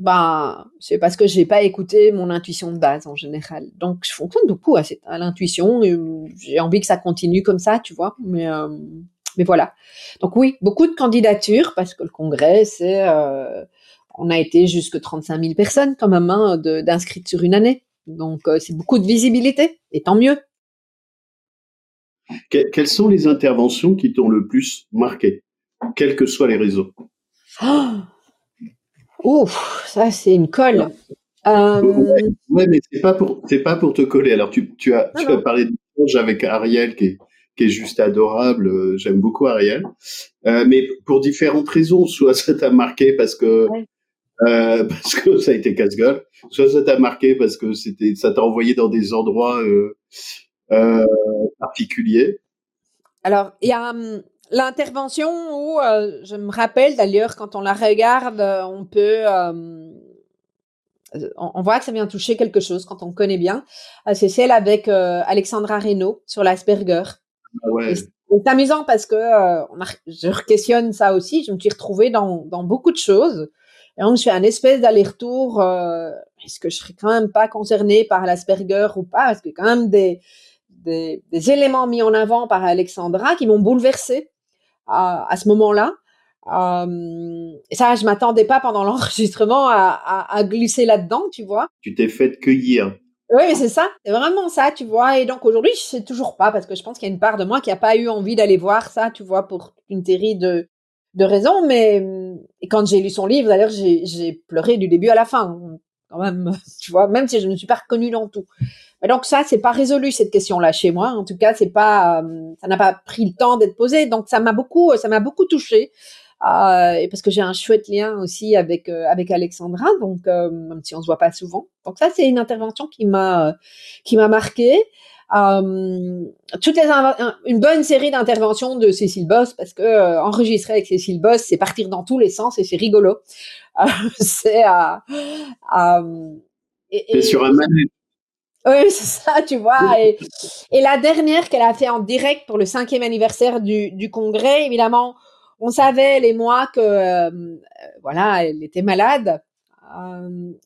ben, c'est parce que j'ai pas écouté mon intuition de base en général. Donc, je fonctionne beaucoup à, à l'intuition. J'ai envie que ça continue comme ça, tu vois. Mais, euh, mais voilà. Donc oui, beaucoup de candidatures parce que le congrès, c'est, euh, on a été jusque 35 000 personnes quand même hein, d'inscrites sur une année. Donc, euh, c'est beaucoup de visibilité et tant mieux. quelles sont les interventions qui t'ont le plus marqué, quels que soient les réseaux? Oh Ouf, ça c'est une colle. Euh... Ouais, mais c'est pas pour c'est pas pour te coller. Alors tu, tu as tu as parlé d'échange avec Ariel qui est qui est juste adorable. Euh, j'aime beaucoup Ariel, euh, mais pour différentes raisons. Soit ça t'a marqué parce que euh, parce que ça a été casse-gueule. Soit ça t'a marqué parce que c'était ça t'a envoyé dans des endroits particuliers. Alors il y a hum, l'intervention où euh, je me rappelle d'ailleurs quand on la regarde, on peut hum, on, voit que ça vient toucher quelque chose quand on connaît bien. c'est celle avec Alexandra Reynaud sur l'Asperger. Ah ouais. C'est amusant parce que on a, je questionne ça aussi. Je me suis retrouvée dans, dans beaucoup de choses. Et donc, je fais un espèce d'aller-retour. Euh, Est-ce que je serais quand même pas concernée par l'Asperger ou pas? Parce que quand même des, des, des, éléments mis en avant par Alexandra qui m'ont bouleversée à, ce moment-là. Euh, ça, je m'attendais pas pendant l'enregistrement à, à, à, glisser là-dedans, tu vois. Tu t'es fait cueillir. Oui, mais c'est ça, c'est vraiment ça, tu vois. Et donc aujourd'hui, je sais toujours pas parce que je pense qu'il y a une part de moi qui a pas eu envie d'aller voir ça, tu vois, pour une série de de raisons, mais quand j'ai lu son livre, d'ailleurs, j'ai pleuré du début à la fin, quand même, tu vois, même si je ne suis pas reconnue dans tout. Donc ça, c'est pas résolu cette question-là chez moi. En tout cas, c'est pas, ça n'a pas pris le temps d'être posé. Donc ça m'a beaucoup, ça m'a beaucoup touchée. Euh, parce que j'ai un chouette lien aussi avec euh, avec Alexandra, donc euh, même si on se voit pas souvent. Donc ça, c'est une intervention qui m'a qui m'a marqué. Euh, toutes les une bonne série d'interventions de Cécile Boss parce que euh, enregistrer avec Cécile Boss, c'est partir dans tous les sens et c'est rigolo. Euh, c'est et, sur un manège. Oui, c'est ça, tu vois. Et, et la dernière qu'elle a fait en direct pour le cinquième anniversaire du, du congrès, évidemment, on savait les mois que voilà, elle était malade.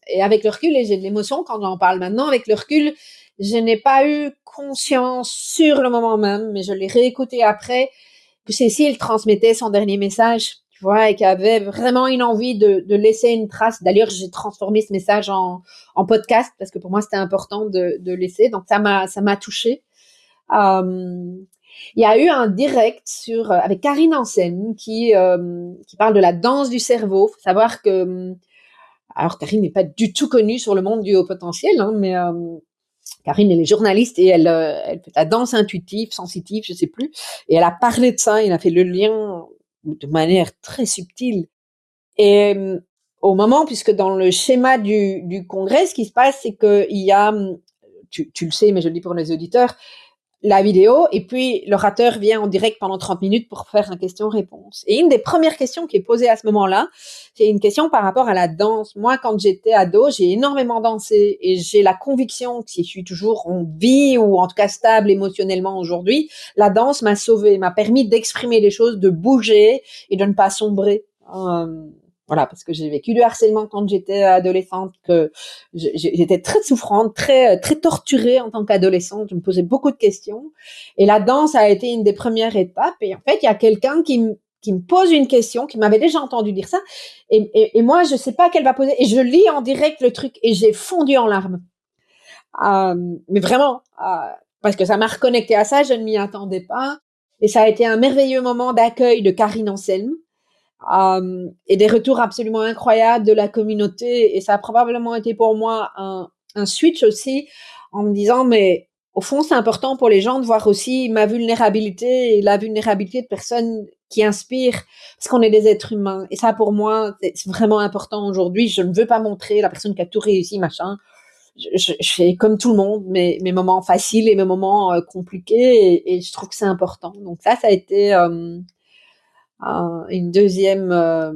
et avec le recul, et j'ai de l'émotion quand j'en parle maintenant, avec le recul, je n'ai pas eu conscience sur le moment même, mais je l'ai réécouté après, que Cécile transmettait son dernier message, tu vois, et qu'elle avait vraiment une envie de, de laisser une trace. D'ailleurs, j'ai transformé ce message en, en, podcast parce que pour moi, c'était important de, de, laisser. Donc, ça m'a, ça m'a touché. Euh, il y a eu un direct sur avec Karine Ansen qui euh, qui parle de la danse du cerveau. Faut savoir que alors Karine n'est pas du tout connue sur le monde du haut potentiel, hein, mais euh, Karine, elle est journaliste et elle, euh, elle fait la danse intuitive, sensitive, je sais plus. Et elle a parlé de ça, elle a fait le lien de manière très subtile. Et euh, au moment, puisque dans le schéma du, du congrès, ce qui se passe, c'est qu'il y a, tu, tu, le sais, mais je le dis pour les auditeurs, la vidéo et puis l'orateur vient en direct pendant 30 minutes pour faire un question-réponse. Et une des premières questions qui est posée à ce moment-là, c'est une question par rapport à la danse. Moi, quand j'étais ado, j'ai énormément dansé et j'ai la conviction que si je suis toujours en vie ou en tout cas stable émotionnellement aujourd'hui, la danse m'a sauvé, m'a permis d'exprimer les choses, de bouger et de ne pas sombrer. Euh, voilà, parce que j'ai vécu du harcèlement quand j'étais adolescente, que j'étais très souffrante, très très torturée en tant qu'adolescente. Je me posais beaucoup de questions, et la danse a été une des premières étapes. Et en fait, il y a quelqu'un qui me qui me pose une question, qui m'avait déjà entendu dire ça, et, et, moi je sais pas qu'elle va poser, et je lis en direct le truc, et j'ai fondu en larmes. Euh, mais vraiment, euh, parce que ça m'a reconnecté à ça, je ne m'y attendais pas, et ça a été un merveilleux moment d'accueil de Karine Anselme euh, et des retours absolument incroyables de la communauté. Et ça a probablement été pour moi un, switch aussi en me disant, mais au fond, c'est important pour les gens de voir aussi ma vulnérabilité et la vulnérabilité de personnes qui inspirent, parce qu'on est des êtres humains. Et ça, pour moi, c'est vraiment important aujourd'hui. Je ne veux pas montrer la personne qui a tout réussi, machin. Je, fais comme tout le monde mes, moments faciles et mes moments euh, compliqués, et, et, je trouve que c'est important. Donc ça, ça a été euh, une deuxième euh,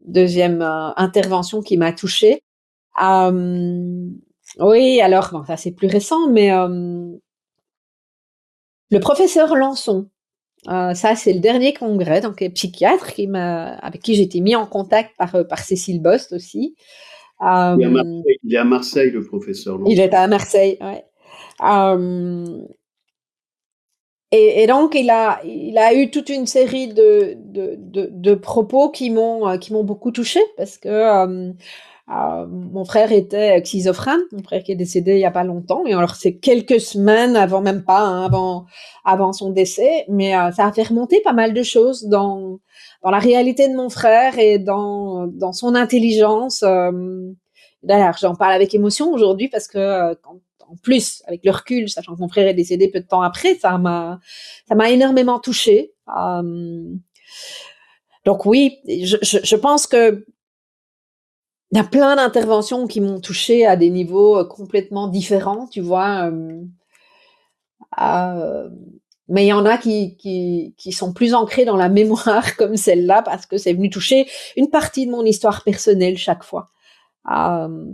deuxième euh, intervention qui m'a touchée. Euh, oui, alors bon, ça c'est plus récent, mais le professeur Lançon, ça c'est le dernier congrès, donc psychiatre qui m'a avec qui j'ai été mis en contact par par Cécile Bost aussi. il, est à Marseille, il est à Marseille, le professeur. Lançon. Il est à Marseille, ouais. Et, et, donc, il a, il a eu toute une série de, de, de, de propos qui m'ont, euh, qui m'ont beaucoup touché parce que euh, Euh, mon frère était schizophrène, mon frère qui est décédé il y a pas longtemps, et alors c'est quelques semaines avant, même pas, hein, avant, avant son décès, mais euh, ça a fait remonter pas mal de choses dans, dans la réalité de mon frère et dans, dans son intelligence. Euh, D'ailleurs, j'en parle avec émotion aujourd'hui parce que euh, en plus, avec le recul, sachant que mon frère est décédé peu de temps après, ça m'a, ça m'a énormément touchée. donc oui, je, pense que il y a plein d'interventions qui m'ont touché à des niveaux euh, complètement différents, tu vois. Euh, euh, mais il y en a qui, qui, sont plus ancrés dans la mémoire comme celle-là parce que c'est venu toucher une partie de mon histoire personnelle chaque fois. Euh,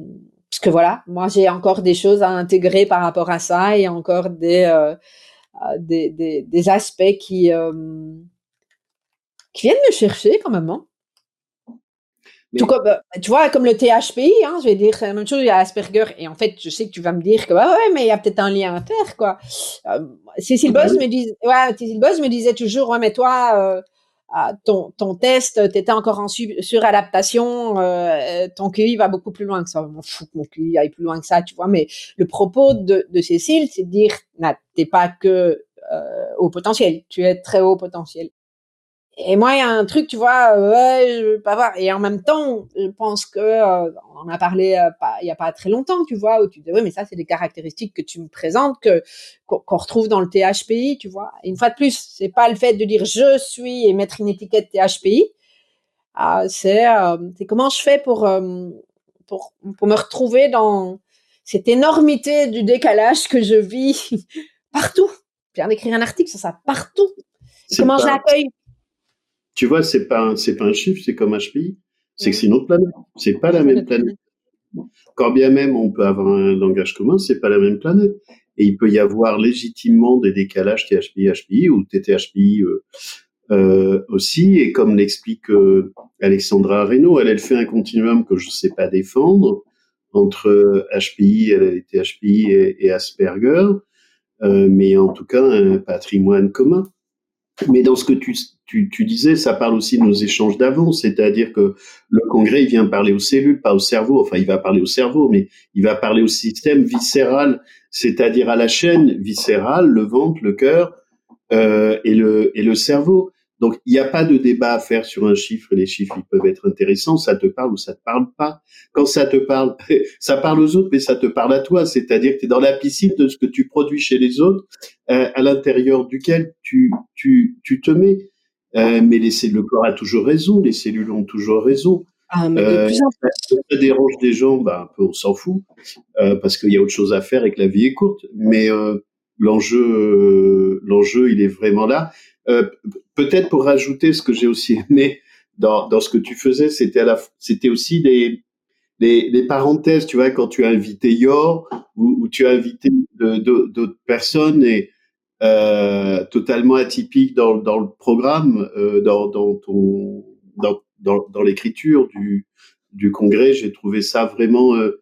parce que voilà, moi j'ai encore des choses à intégrer par rapport à ça et encore des, euh, des, des, des, aspects qui, qui viennent me chercher quand même. Hein. Tout comme, bah, tu vois, comme le THPI, hein, je vais dire la même chose, il y a Asperger, et en fait, je sais que tu vas me dire que, bah ouais, mais il y a peut-être un lien à faire, quoi. Euh, Cécile Boss me disait, ouais, Cécile Boss me disait toujours, ouais, mais toi, euh, ah, ton, ton test, t'étais encore en suradaptation, euh, ton QI va beaucoup plus loin que ça. Je m'en fous que mon QI aille plus loin que ça, tu vois, mais le propos de, de Cécile, c'est de dire, t'es pas que euh, au potentiel, tu es très haut potentiel. Et moi, il y a un truc, tu vois, euh, ouais, je veux pas voir. Et en même temps, je pense que euh, on en a parlé euh, pas, il y a pas très longtemps, tu vois, où tu dis oui, mais ça, c'est des caractéristiques que tu me présentes, que qu'on retrouve dans le THPI, tu vois. Et une fois de plus, c'est pas le fait de dire je suis et mettre une étiquette THPI. Ah, c'est c'est comment je fais pour pour pour me retrouver dans cette énormité du décalage que je vis partout. Je viens d'écrire un article sur ça partout. Comment je l'accueille? Tu vois, c'est pas c'est pas un chiffre, c'est comme HPI, c'est que c'est une autre planète, c'est pas la même planète. Quand bien même on peut avoir un langage commun, c'est pas la même planète. Et il peut y avoir légitimement des décalages THPI, HPI ou TTHPI euh, euh, aussi. Et comme l'explique euh, Alexandra Reynaud, elle, elle fait un continuum que je ne sais pas défendre entre HPI, THPI et, et Asperger, euh, mais en tout cas un patrimoine commun. Mais dans ce que tu, tu, tu, disais, ça parle aussi de nos échanges d'avant, c'est-à-dire que le congrès, il vient parler aux cellules, pas au cerveau. Enfin, il va parler au cerveau, mais il va parler au système viscéral, c'est-à-dire à la chaîne viscérale, le ventre, le cœur euh, et, le, et le cerveau. Donc, il n'y a pas de débat à faire sur un chiffre. Les chiffres, ils peuvent être intéressants. Ça te parle ou ça te parle pas. Quand ça te parle, ça parle aux autres, mais ça te parle à toi. C'est-à-dire que tu es dans la piscine de ce que tu produis chez les autres, euh, à l'intérieur duquel tu, tu, tu te mets. Euh, mais les, le corps a toujours raison, les cellules ont toujours raison. Ah, mais euh, ça dérange des gens, bah, un peu, on s'en fout, euh, parce qu'il y a autre chose à faire et que la vie est courte. Mais euh, l'enjeu, euh, l'enjeu, il est vraiment là. Euh, peut-être pour rajouter ce que j'ai aussi aimé dans, dans ce que tu faisais, c'était à la, c'était aussi les, les, parenthèses, tu vois, quand tu as invité Yor ou, ou tu as invité d'autres personnes et euh, totalement atypiques dans, dans le programme, euh, dans, dans ton, dans, dans, dans l'écriture du, du congrès, j'ai trouvé ça vraiment euh,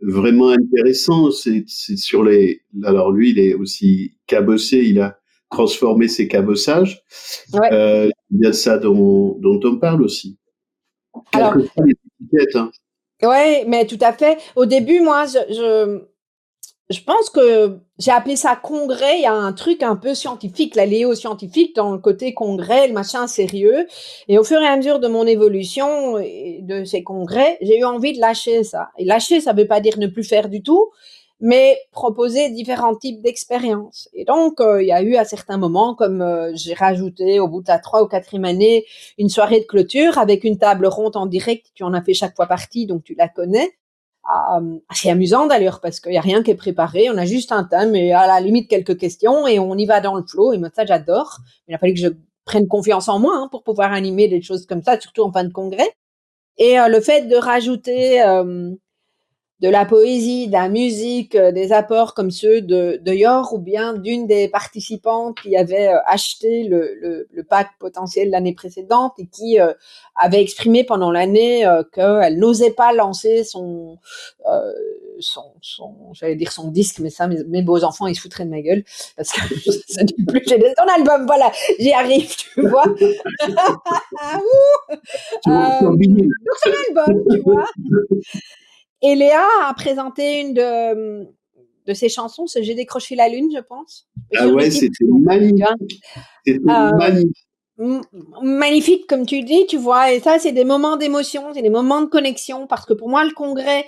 vraiment intéressant. C'est sur les. Alors lui, il est aussi cabossé. Il a transformer ses cabossages. Ouais. Euh, il y a ça dont, dont on parle aussi. Alors, les étiquettes, hein. Ouais, mais tout à fait. Au début, moi, je, je, je pense que j'ai appelé ça congrès. Il y a un truc un peu scientifique, la léo scientifique dans le côté congrès, le machin sérieux. Et au fur et à mesure de mon évolution et de ces congrès, j'ai eu envie de lâcher ça. Et lâcher, ça veut pas dire ne plus faire du tout, mais proposer différents types d'expériences. Et donc, euh, il y a eu à certains moments, comme euh, j'ai rajouté au bout de la trois ou quatrième année, une soirée de clôture avec une table ronde en direct. Tu en as fait chaque fois partie, donc tu la connais. Euh, assez amusant d'ailleurs parce qu'il y a rien qui est préparé, on a juste un thème et à la limite quelques questions et on y va dans le flow. Et moi ça j'adore. Il a fallu que je prenne confiance en moi hein, pour pouvoir animer des choses comme ça, surtout en fin de congrès. Et le fait de rajouter de la poésie, de la musique, euh, des apports comme ceux de, de Yor ou bien d'une des participantes qui avait euh, acheté le, le, le pack potentiel l'année précédente et qui euh, avait exprimé pendant l'année qu'elle n'osait pas lancer son, son, son j'allais dire son disque, mais ça, mes, beaux enfants, ils se foutraient de ma gueule parce que ça dit plus j'ai ton album, voilà, j'y arrive, tu vois. donc son album, tu vois. Et Léa a présenté une de, de ses chansons, ce J'ai décroché la lune, je pense. Ah ouais, c'était magnifique. C'était euh, magnifique. Magnifique, comme tu dis, tu vois. Et ça, c'est des moments d'émotion, c'est des moments de connexion, parce que pour moi, le congrès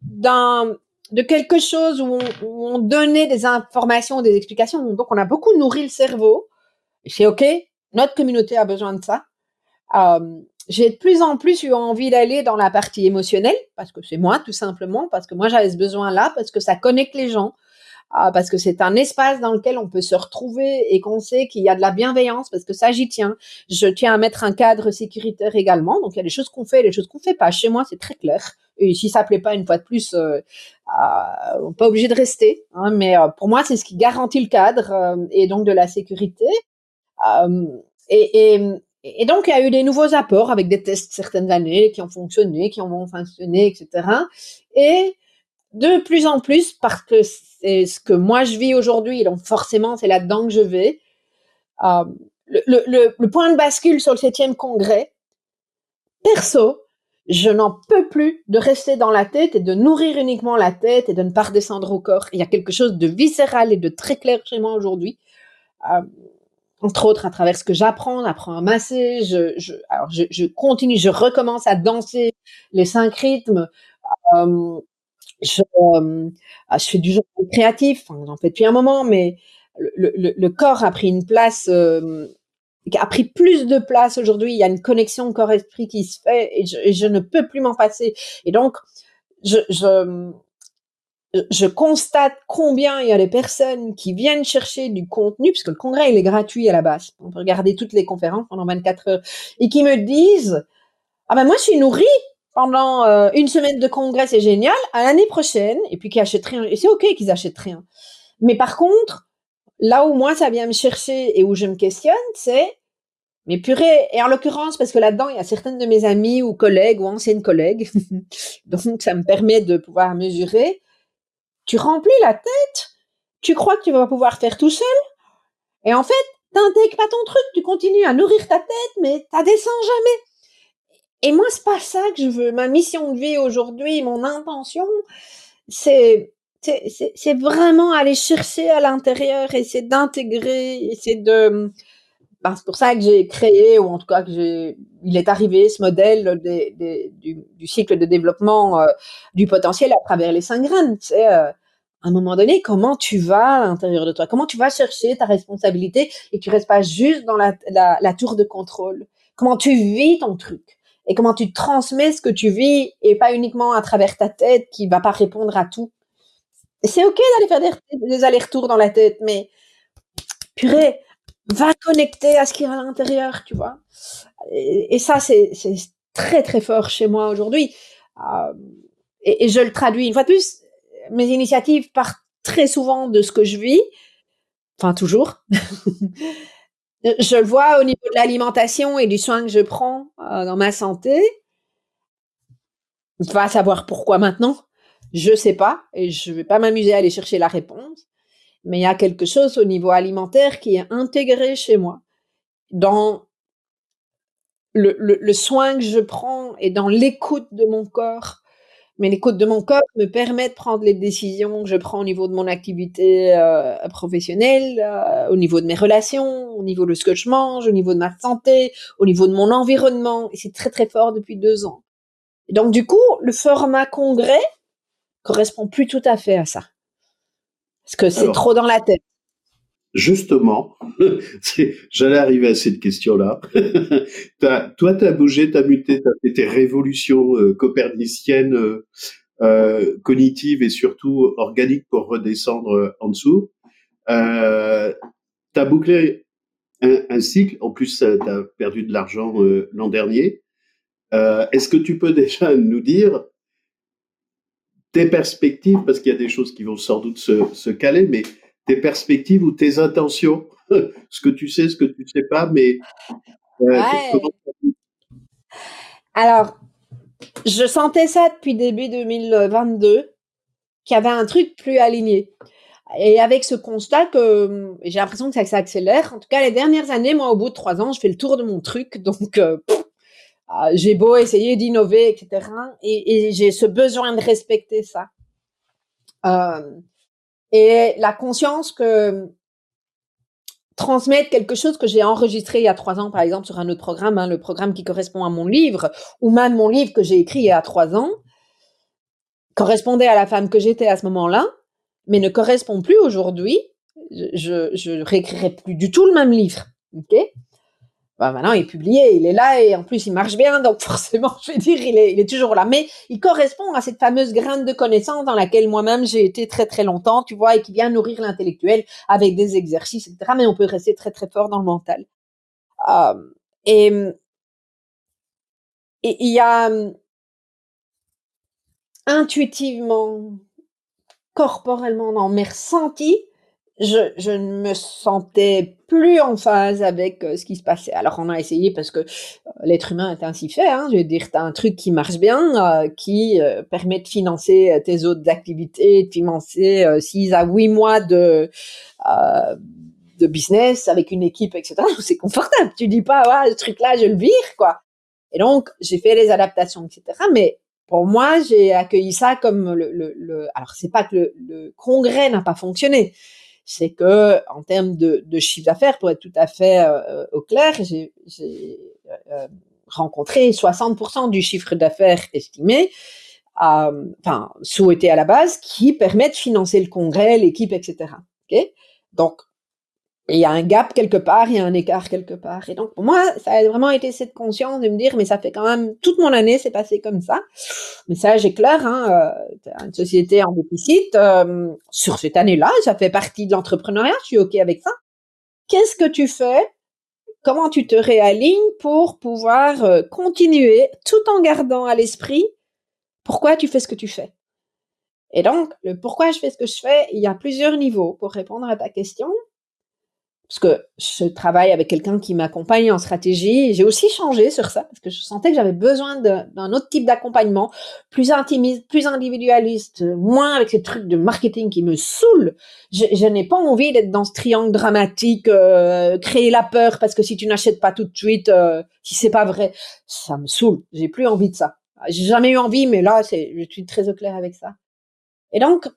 d'un de quelque chose où on, où on, donnait des informations, des explications, donc on a beaucoup nourri le cerveau. C'est ok, notre communauté a besoin de ça. Euh, j'ai de plus en plus eu envie d'aller dans la partie émotionnelle, parce que c'est moi tout simplement, parce que moi j'avais ce besoin-là, parce que ça connecte les gens, euh, parce que c'est un espace dans lequel on peut se retrouver et qu'on sait qu'il y a de la bienveillance, parce que ça j'y tiens. Je tiens à mettre un cadre sécuritaire également, donc il y a des choses qu'on fait, et des choses qu'on fait pas. Chez moi c'est très clair. Et si ça plaît pas une fois de plus, euh, euh, on n'est pas obligé de rester. Hein, mais euh, pour moi c'est ce qui garantit le cadre et donc de la sécurité. et et donc, il y a eu des nouveaux apports avec des tests certaines années qui ont fonctionné, qui ont fonctionné, etc. Et de plus en plus, parce que c'est ce que moi je vis aujourd'hui, donc forcément c'est là-dedans que je vais, euh, le, point de bascule sur le septième congrès, perso, je n'en peux plus de rester dans la tête et de nourrir uniquement la tête et de ne pas redescendre au corps. Il y a quelque chose de viscéral et de très clair chez moi aujourd'hui. Euh, entre autres à travers ce que j'apprends, j'apprends à masser, je, alors je, continue, je recommence à danser les cinq rythmes. Euh, je, euh, je, fais du jeu créatif, enfin, j'en fais depuis un moment, mais le, corps a pris une place, euh, a pris plus de place aujourd'hui. Il y a une connexion corps-esprit qui se fait et je, ne peux plus m'en passer. Et donc, je, je constate combien il y a des personnes qui viennent chercher du contenu, puisque le congrès, il est gratuit à la base. On peut regarder toutes les conférences pendant 24 heures, et qui me disent, ah ben moi, je suis nourrie pendant euh, une semaine de congrès, c'est génial, à l'année prochaine, et puis qui achètent rien. Et c'est OK qu'ils achètent rien. Mais par contre, là où moi, ça vient me chercher et où je me questionne, c'est, mais purée, et en l'occurrence, parce que là-dedans, il y a certaines de mes amies ou collègues ou anciennes collègues, donc ça me permet de pouvoir mesurer, tu remplis la tête, tu crois que tu vas pouvoir faire tout seul, et en fait, t'intègres pas ton truc, tu continues à nourrir ta tête, mais ça descend jamais. Et moi, c'est pas ça que je veux. Ma mission de vie aujourd'hui, mon intention, c'est c'est vraiment aller chercher à l'intérieur et c'est d'intégrer et c'est de ben, c'est pour ça que j'ai créé ou en tout cas que j'ai il est arrivé ce modèle du, cycle de développement euh, du potentiel à travers les cinq graines. C'est euh, à un moment donné comment tu vas à l'intérieur de toi, comment tu vas chercher ta responsabilité et tu restes pas juste dans la, tour de contrôle? Comment tu vis ton truc? Et comment tu transmets ce que tu vis et pas uniquement à travers ta tête qui va pas répondre à tout? C'est ok d'aller faire des, des allers-retours dans la tête, mais purée, va connecter à ce qu'il y a à l'intérieur, tu vois. Et, ça, c'est très très fort chez moi aujourd'hui. Euh, et, je le traduis une fois de plus. Mes initiatives partent très souvent de ce que je vis, enfin toujours. je le vois au niveau de l'alimentation et du soin que je prends euh, dans ma santé. Va savoir pourquoi maintenant. Je sais pas et je vais pas m'amuser à aller chercher la réponse mais il y a quelque chose au niveau alimentaire qui est intégré chez moi dans le, soin que je prends et dans l'écoute de mon corps. Mais l'écoute de mon corps me permet de prendre les décisions que je prends au niveau de mon activité euh, professionnelle, euh, au niveau de mes relations, au niveau de ce que je mange, au niveau de ma santé, au niveau de mon environnement. Et c'est très très fort depuis deux ans. Et donc du coup, le format congrès correspond plus tout à fait à ça. Parce que c'est trop dans la tête. Justement, j'allais arriver à cette question-là. toi, tu as bougé, tu as muté, tu as fait tes révolutions euh, coperniciennes, euh, euh, cognitives et surtout organiques pour redescendre en dessous. Euh, tu as bouclé un, un, cycle, en plus tu as perdu de l'argent l'an dernier. Est-ce que tu peux déjà nous dire tes perspectives, parce qu'il y a des choses qui vont sans doute se, se caler, mais tes perspectives ou tes intentions, ce que tu sais, ce que tu sais pas, mais euh, alors, je sentais ça depuis début 2022, qu'il y avait un truc plus aligné. Et avec ce constat que j'ai l'impression que ça s'accélère. En tout cas, les dernières années, moi, au bout de trois ans, je fais le tour de mon truc. Donc, euh, ah, j'ai beau essayer d'innover, etc. Et, j'ai ce besoin de respecter ça. Euh, et la conscience que transmettre quelque chose que j'ai enregistré il y a trois ans, par exemple, sur un autre programme, hein, le programme qui correspond à mon livre, ou même mon livre que j'ai écrit il y a trois ans, correspondait à la femme que j'étais à ce moment-là, mais ne correspond plus aujourd'hui. Je, je, réécrirai plus du tout le même livre. ok? Bah, maintenant, il est publié, il est là et en plus, il marche bien. Donc, forcément, je vais dire, il est, toujours là. Mais il correspond à cette fameuse graine de connaissance dans laquelle moi-même j'ai été très, très longtemps, tu vois, et qui vient nourrir l'intellectuel avec des exercices, etc. Mais on peut rester très, très fort dans le mental. Euh, et, il y a intuitivement, corporellement, dans mes ressentis, je, je ne me sentais plus en phase avec euh, ce qui se passait. Alors on a essayé parce que euh, l'être humain est ainsi fait. Hein, je veux dire, tu as un truc qui marche bien, euh, qui permet de financer tes autres activités, de financer 6 à 8 mois de de business avec une équipe, etc. C'est confortable. Tu dis pas, ouais, ce truc-là, je le vire, quoi. Et donc, j'ai fait les adaptations, etc. Mais pour moi, j'ai accueilli ça comme le, le, le... alors c'est pas que le, le congrès n'a pas fonctionné, c'est que en termes de, chiffre d'affaires, pour être tout à fait euh, au clair, j'ai euh, rencontré 60% du chiffre d'affaires estimé, euh, enfin souhaité à la base, qui permet de financer le congrès, l'équipe, etc. Okay Donc il y a un gap quelque part, il y a un écart quelque part. Et donc, pour moi, ça a vraiment été cette conscience de me dire, mais ça fait quand même toute mon année, c'est passé comme ça. Mais ça, j'ai clair, hein, euh, une société en déficit. Euh, sur cette année-là, ça fait partie de l'entrepreneuriat, je suis OK avec ça. Qu'est-ce que tu fais? Comment tu te réalignes pour pouvoir euh, continuer tout en gardant à l'esprit pourquoi tu fais ce que tu fais? Et donc, le pourquoi je fais ce que je fais, il y a plusieurs niveaux pour répondre à ta question parce que je travaille avec quelqu'un qui m'accompagne en stratégie. J'ai aussi changé sur ça parce que je sentais que j'avais besoin d'un autre type d'accompagnement, plus intimiste, plus individualiste, moins avec ces trucs de marketing qui me saoulent. Je, n'ai pas envie d'être dans ce triangle dramatique, euh, créer la peur parce que si tu n'achètes pas tout de suite, euh, si c'est pas vrai, ça me saoule. J'ai plus envie de ça. J'ai jamais eu envie, mais là, je suis très au clair avec ça. Et donc,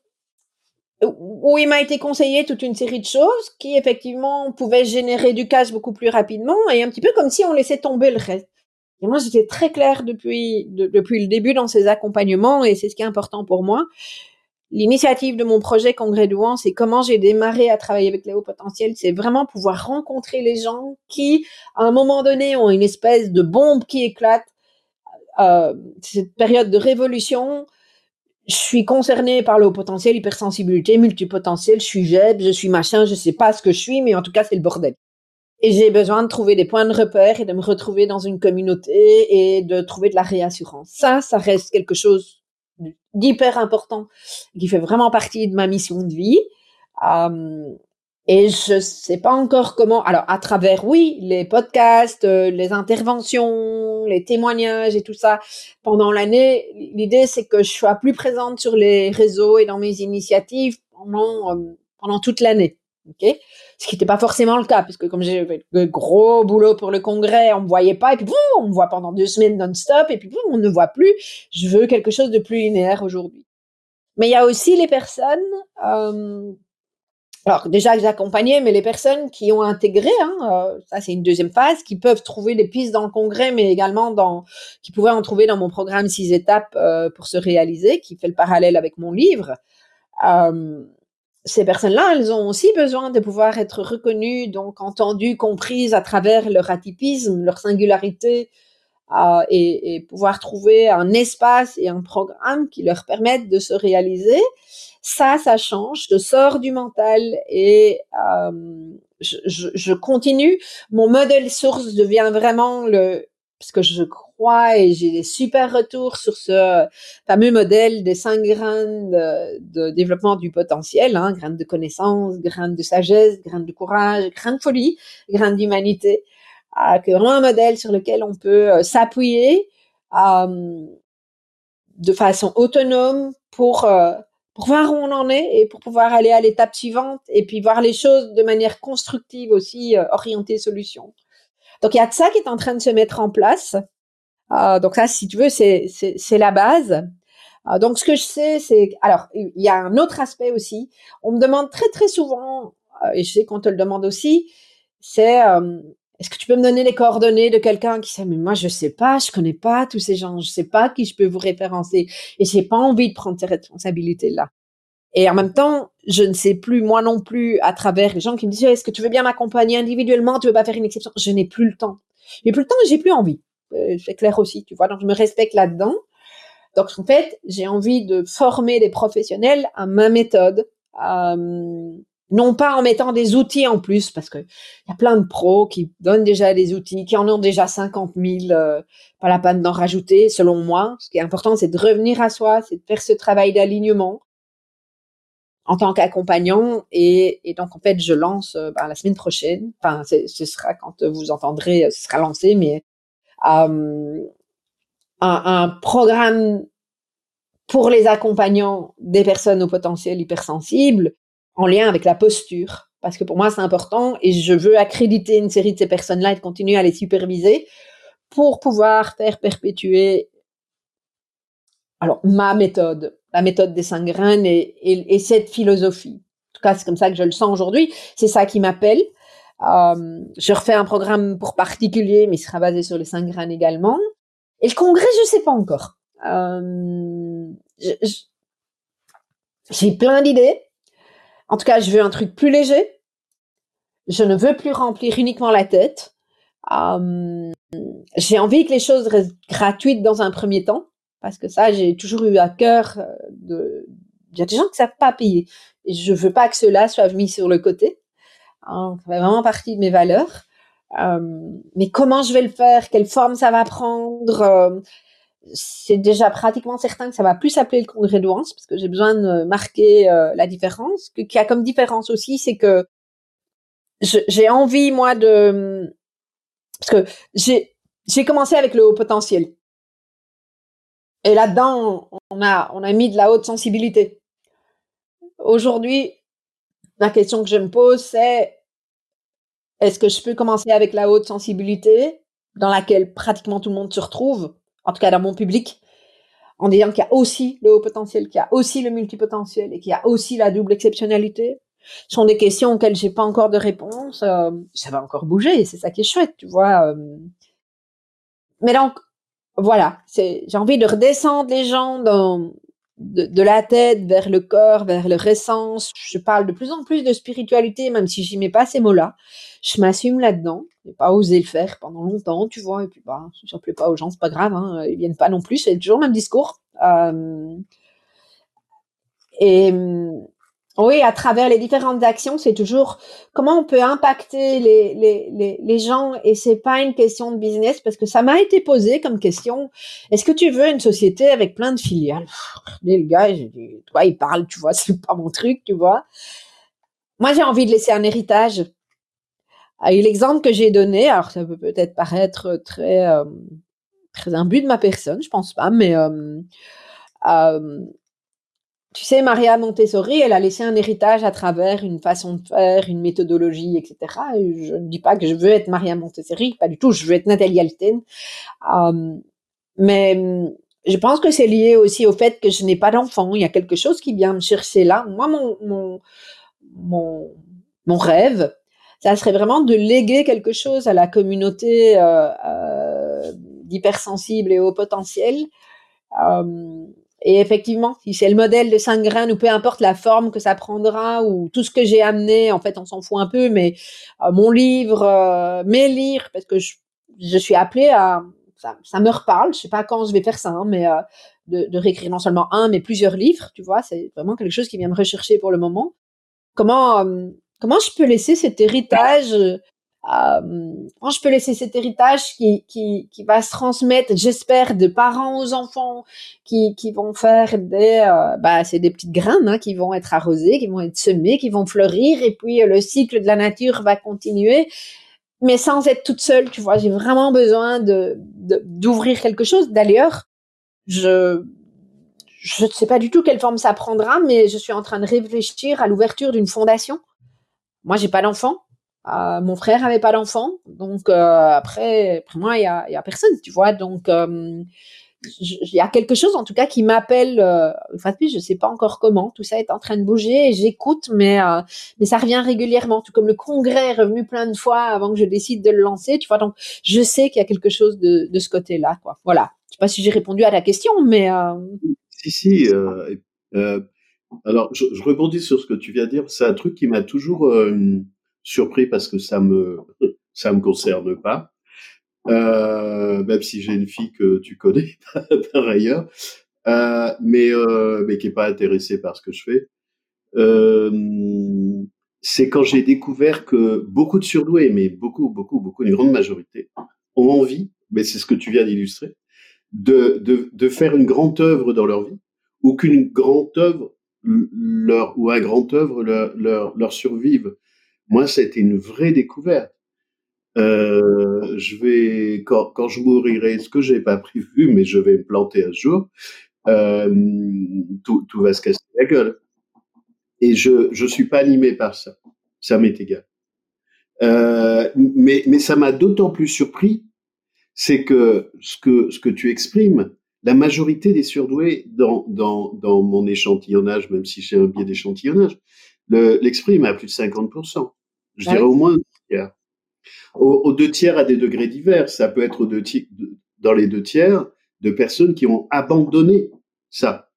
où il m'a été conseillé toute une série de choses qui effectivement pouvaient générer du cash beaucoup plus rapidement et un petit peu comme si on laissait tomber le reste. Et moi, j'étais très claire depuis, depuis le début dans ces accompagnements et c'est ce qui est important pour moi. L'initiative de mon projet Congrès Douan, c'est comment j'ai démarré à travailler avec les hauts potentiels. C'est vraiment pouvoir rencontrer les gens qui, à un moment donné, ont une espèce de bombe qui éclate. Euh, cette période de révolution, je suis concernée par le haut potentiel, hypersensibilité, multipotentiel, je suis JEB, je suis machin, je sais pas ce que je suis, mais en tout cas, c'est le bordel. Et j'ai besoin de trouver des points de repère et de me retrouver dans une communauté et de trouver de la réassurance. Ça, ça reste quelque chose d'hyper important qui fait vraiment partie de ma mission de vie. Euh, et je sais pas encore comment. Alors, à travers, oui, les podcasts, euh, les interventions, les témoignages et tout ça pendant l'année, l'idée c'est que je sois plus présente sur les réseaux et dans mes initiatives pendant euh, pendant toute l'année. Ok, ce qui n'était pas forcément le cas, parce que comme j'ai fait le gros boulot pour le congrès, on me voyait pas, et puis boum, on me voit pendant deux semaines non-stop, et puis boum, on ne voit plus. Je veux quelque chose de plus linéaire aujourd'hui. Mais il y a aussi les personnes euh, alors déjà que j'accompagnais, mais les personnes qui ont intégré, hein, euh, ça c'est une deuxième phase, qui peuvent trouver des pistes dans le congrès, mais également dans, qui pouvaient en trouver dans mon programme six étapes euh, pour se réaliser, qui fait le parallèle avec mon livre. Euh, ces personnes-là, elles ont aussi besoin de pouvoir être reconnues, donc entendues, comprises à travers leur atypisme, leur singularité, et, pouvoir trouver un espace et un programme qui leur permettent de se réaliser ça, ça change. Je sors du mental et euh, je, je, continue. Mon modèle source devient vraiment le, parce que je crois et j'ai des super retours sur ce fameux modèle des cinq graines de, développement du potentiel, hein, graines de connaissance, graines de sagesse, graines de courage, graines de folie, graines d'humanité, euh, vraiment un modèle sur lequel on peut euh, s'appuyer euh, de façon autonome pour pour voir où on en est et pour pouvoir aller à l'étape suivante et puis voir les choses de manière constructive aussi, euh, orientée solution. Donc il y a de ça qui est en train de se mettre en place. Euh, donc ça, si tu veux, c'est la base. Euh, donc ce que je sais, c'est alors il y a un autre aspect aussi. On me demande très très souvent, euh, et je sais qu'on te le demande aussi, c'est euh, est-ce que tu peux me donner les coordonnées de quelqu'un qui sait, mais moi, je sais pas, je connais pas tous ces gens, je sais pas qui je peux vous référencer et j'ai pas envie de prendre ces responsabilités-là. Et en même temps, je ne sais plus, moi non plus, à travers les gens qui me disent, est-ce que tu veux bien m'accompagner individuellement, tu veux pas faire une exception? Je n'ai plus le temps. J'ai plus le temps et j'ai plus envie. Euh, c'est clair aussi, tu vois. Donc, je me respecte là-dedans. Donc, en fait, j'ai envie de former des professionnels à ma méthode, euh, non pas en mettant des outils en plus, parce que y a plein de pros qui donnent déjà des outils, qui en ont déjà 50 000, euh, pas la peine d'en rajouter, selon moi. Ce qui est important, c'est de revenir à soi, c'est de faire ce travail d'alignement en tant qu'accompagnant. Et, et, donc, en fait, je lance euh, ben, la semaine prochaine, enfin, ce sera quand vous entendrez, ce sera lancé, mais euh, un, un programme pour les accompagnants des personnes au potentiel hypersensible en lien avec la posture. Parce que pour moi, c'est important et je veux accréditer une série de ces personnes-là et continuer à les superviser pour pouvoir faire perpétuer alors ma méthode, la méthode des cinq graines et, et, cette philosophie. En tout cas, c'est comme ça que je le sens aujourd'hui. C'est ça qui m'appelle. Euh, je refais un programme pour particulier, mais il sera basé sur les cinq graines également. Et le congrès, je sais pas encore. Euh, j'ai plein d'idées. En tout cas, je veux un truc plus léger. Je ne veux plus remplir uniquement la tête. Euh, j'ai envie que les choses restent gratuites dans un premier temps, parce que ça, j'ai toujours eu à cœur euh. Il y a des gens qui savent pas payer, et je veux pas que cela soit mis sur le côté. Hein, ça fait vraiment partie de mes valeurs. Euh, mais comment je vais le faire? Quelle forme ça va prendre? Euh, c'est déjà pratiquement certain que ça va plus s'appeler le congrès de parce que j'ai besoin de marquer euh, la différence. Ce qu'il y a comme différence aussi, c'est que j'ai envie moi de parce que j'ai j'ai commencé avec le haut potentiel et là-dedans on a on a mis de la haute sensibilité. Aujourd'hui, la question que je me pose c'est est-ce que je peux commencer avec la haute sensibilité dans laquelle pratiquement tout le monde se retrouve? En tout cas dans mon public, en disant qu'il y a aussi le haut potentiel, qu'il y a aussi le multipotentiel et qu'il y a aussi la double exceptionnalité. Ce sont des questions auxquelles j'ai pas encore de réponse. Euh, ça va encore bouger, c'est ça qui est chouette, tu vois. Euh. Mais donc, voilà, j'ai envie de redescendre les gens dans, de, de, la tête vers le corps, vers le ressens. Je parle de plus en plus de spiritualité, même si j'y mets pas ces mots-là. Je m'assume là-dedans. J'ai pas osé le faire pendant longtemps, tu vois. Et puis, bah, si ça pas aux gens, c'est pas grave. Hein, ils viennent pas non plus. C'est toujours le même discours. Euh, et oui, à travers les différentes actions, c'est toujours comment on peut impacter les, les, les, les gens et c'est pas une question de business parce que ça m'a été posé comme question. Est-ce que tu veux une société avec plein de filiales? le gars, j'ai dit, toi, il parle, tu vois, c'est pas mon truc, tu vois. Moi, j'ai envie de laisser un héritage. Et l'exemple que j'ai donné, alors ça peut peut-être paraître très, euh, très imbu de ma personne, je pense pas, mais euh, euh, tu sais, Maria Montessori, elle a laissé un héritage à travers une façon de faire, une méthodologie, etc. je ne dis pas que je veux être Maria Montessori, pas du tout, je veux être Nathalie Alten. Euh, mais je pense que c'est lié aussi au fait que je n'ai pas d'enfant. Il y a quelque chose qui vient me chercher là. Moi, mon, mon, mon, rêve, ça serait vraiment de léguer quelque chose à la communauté euh, euh, et haut potentiel. Euh, et effectivement, si c'est le modèle de cinq graines ou peu importe la forme que ça prendra ou tout ce que j'ai amené, en fait, on s'en fout un peu, mais euh, mon livre, euh, mes livres, parce que je, je suis appelée à, ça, ça, me reparle, je sais pas quand je vais faire ça, hein, mais euh, de, de, réécrire non seulement un, mais plusieurs livres, tu vois, c'est vraiment quelque chose qui vient me rechercher pour le moment. Comment, comment je peux laisser cet héritage euh, je peux laisser cet héritage qui, qui, qui va se transmettre, j'espère, de parents aux enfants, qui, qui vont faire des, euh, bah, c'est des petites graines hein, qui vont être arrosées, qui vont être semées, qui vont fleurir, et puis le cycle de la nature va continuer mais sans être toute seule, tu vois. J'ai vraiment besoin de d'ouvrir quelque chose. D'ailleurs, je je ne sais pas du tout quelle forme ça prendra, mais je suis en train de réfléchir à l'ouverture d'une fondation. Moi, j'ai pas d'enfant. Euh, mon frère avait pas d'enfant, donc euh, après, après moi, il y a, personne, tu vois. Donc, euh, il y a quelque chose en tout cas qui m'appelle. Euh, enfin, je sais pas encore comment. Tout ça est en train de bouger et j'écoute, mais mais ça revient régulièrement. Tout comme le congrès est revenu plein de fois avant que je décide de le lancer. Tu vois, donc je sais qu'il y a quelque chose de, de ce côté-là, quoi. Voilà. Je sais pas si j'ai répondu à la question, mais si si. Alors, je, rebondis sur ce que tu viens de dire. C'est un truc qui m'a toujours surpris parce que ça me ça me concerne pas euh, même si j'ai une fille que tu connais par ailleurs, euh, mais euh, mais qui est pas intéressée par ce que je fais. C'est quand j'ai découvert que beaucoup de surdoués, mais beaucoup, beaucoup, beaucoup, une grande majorité, ont envie, mais c'est ce que tu viens d'illustrer, de, de, de faire une grande œuvre dans leur vie, ou qu'une grande œuvre leur, ou un grand œuvre leur, leur, leur survive. Moi, c'était une vraie découverte. Euh, je vais quand, quand je mourirai, ce que j'ai pas prévu, mais je vais me planter un jour, euh, tout, tout va se casser la gueule. Et je je suis pas animé par ça. Ça m'est égal. Euh, mais mais ça m'a d'autant plus surpris, c'est que ce que ce que tu exprimes, la majorité des surdoués dans dans dans mon échantillonnage, même si j'ai un biais d'échantillonnage, l'exprime à plus de 50%. Je dirais au moins aux, deux tiers à des degrés divers. Ça peut être dans les deux tiers de personnes qui ont abandonné ça,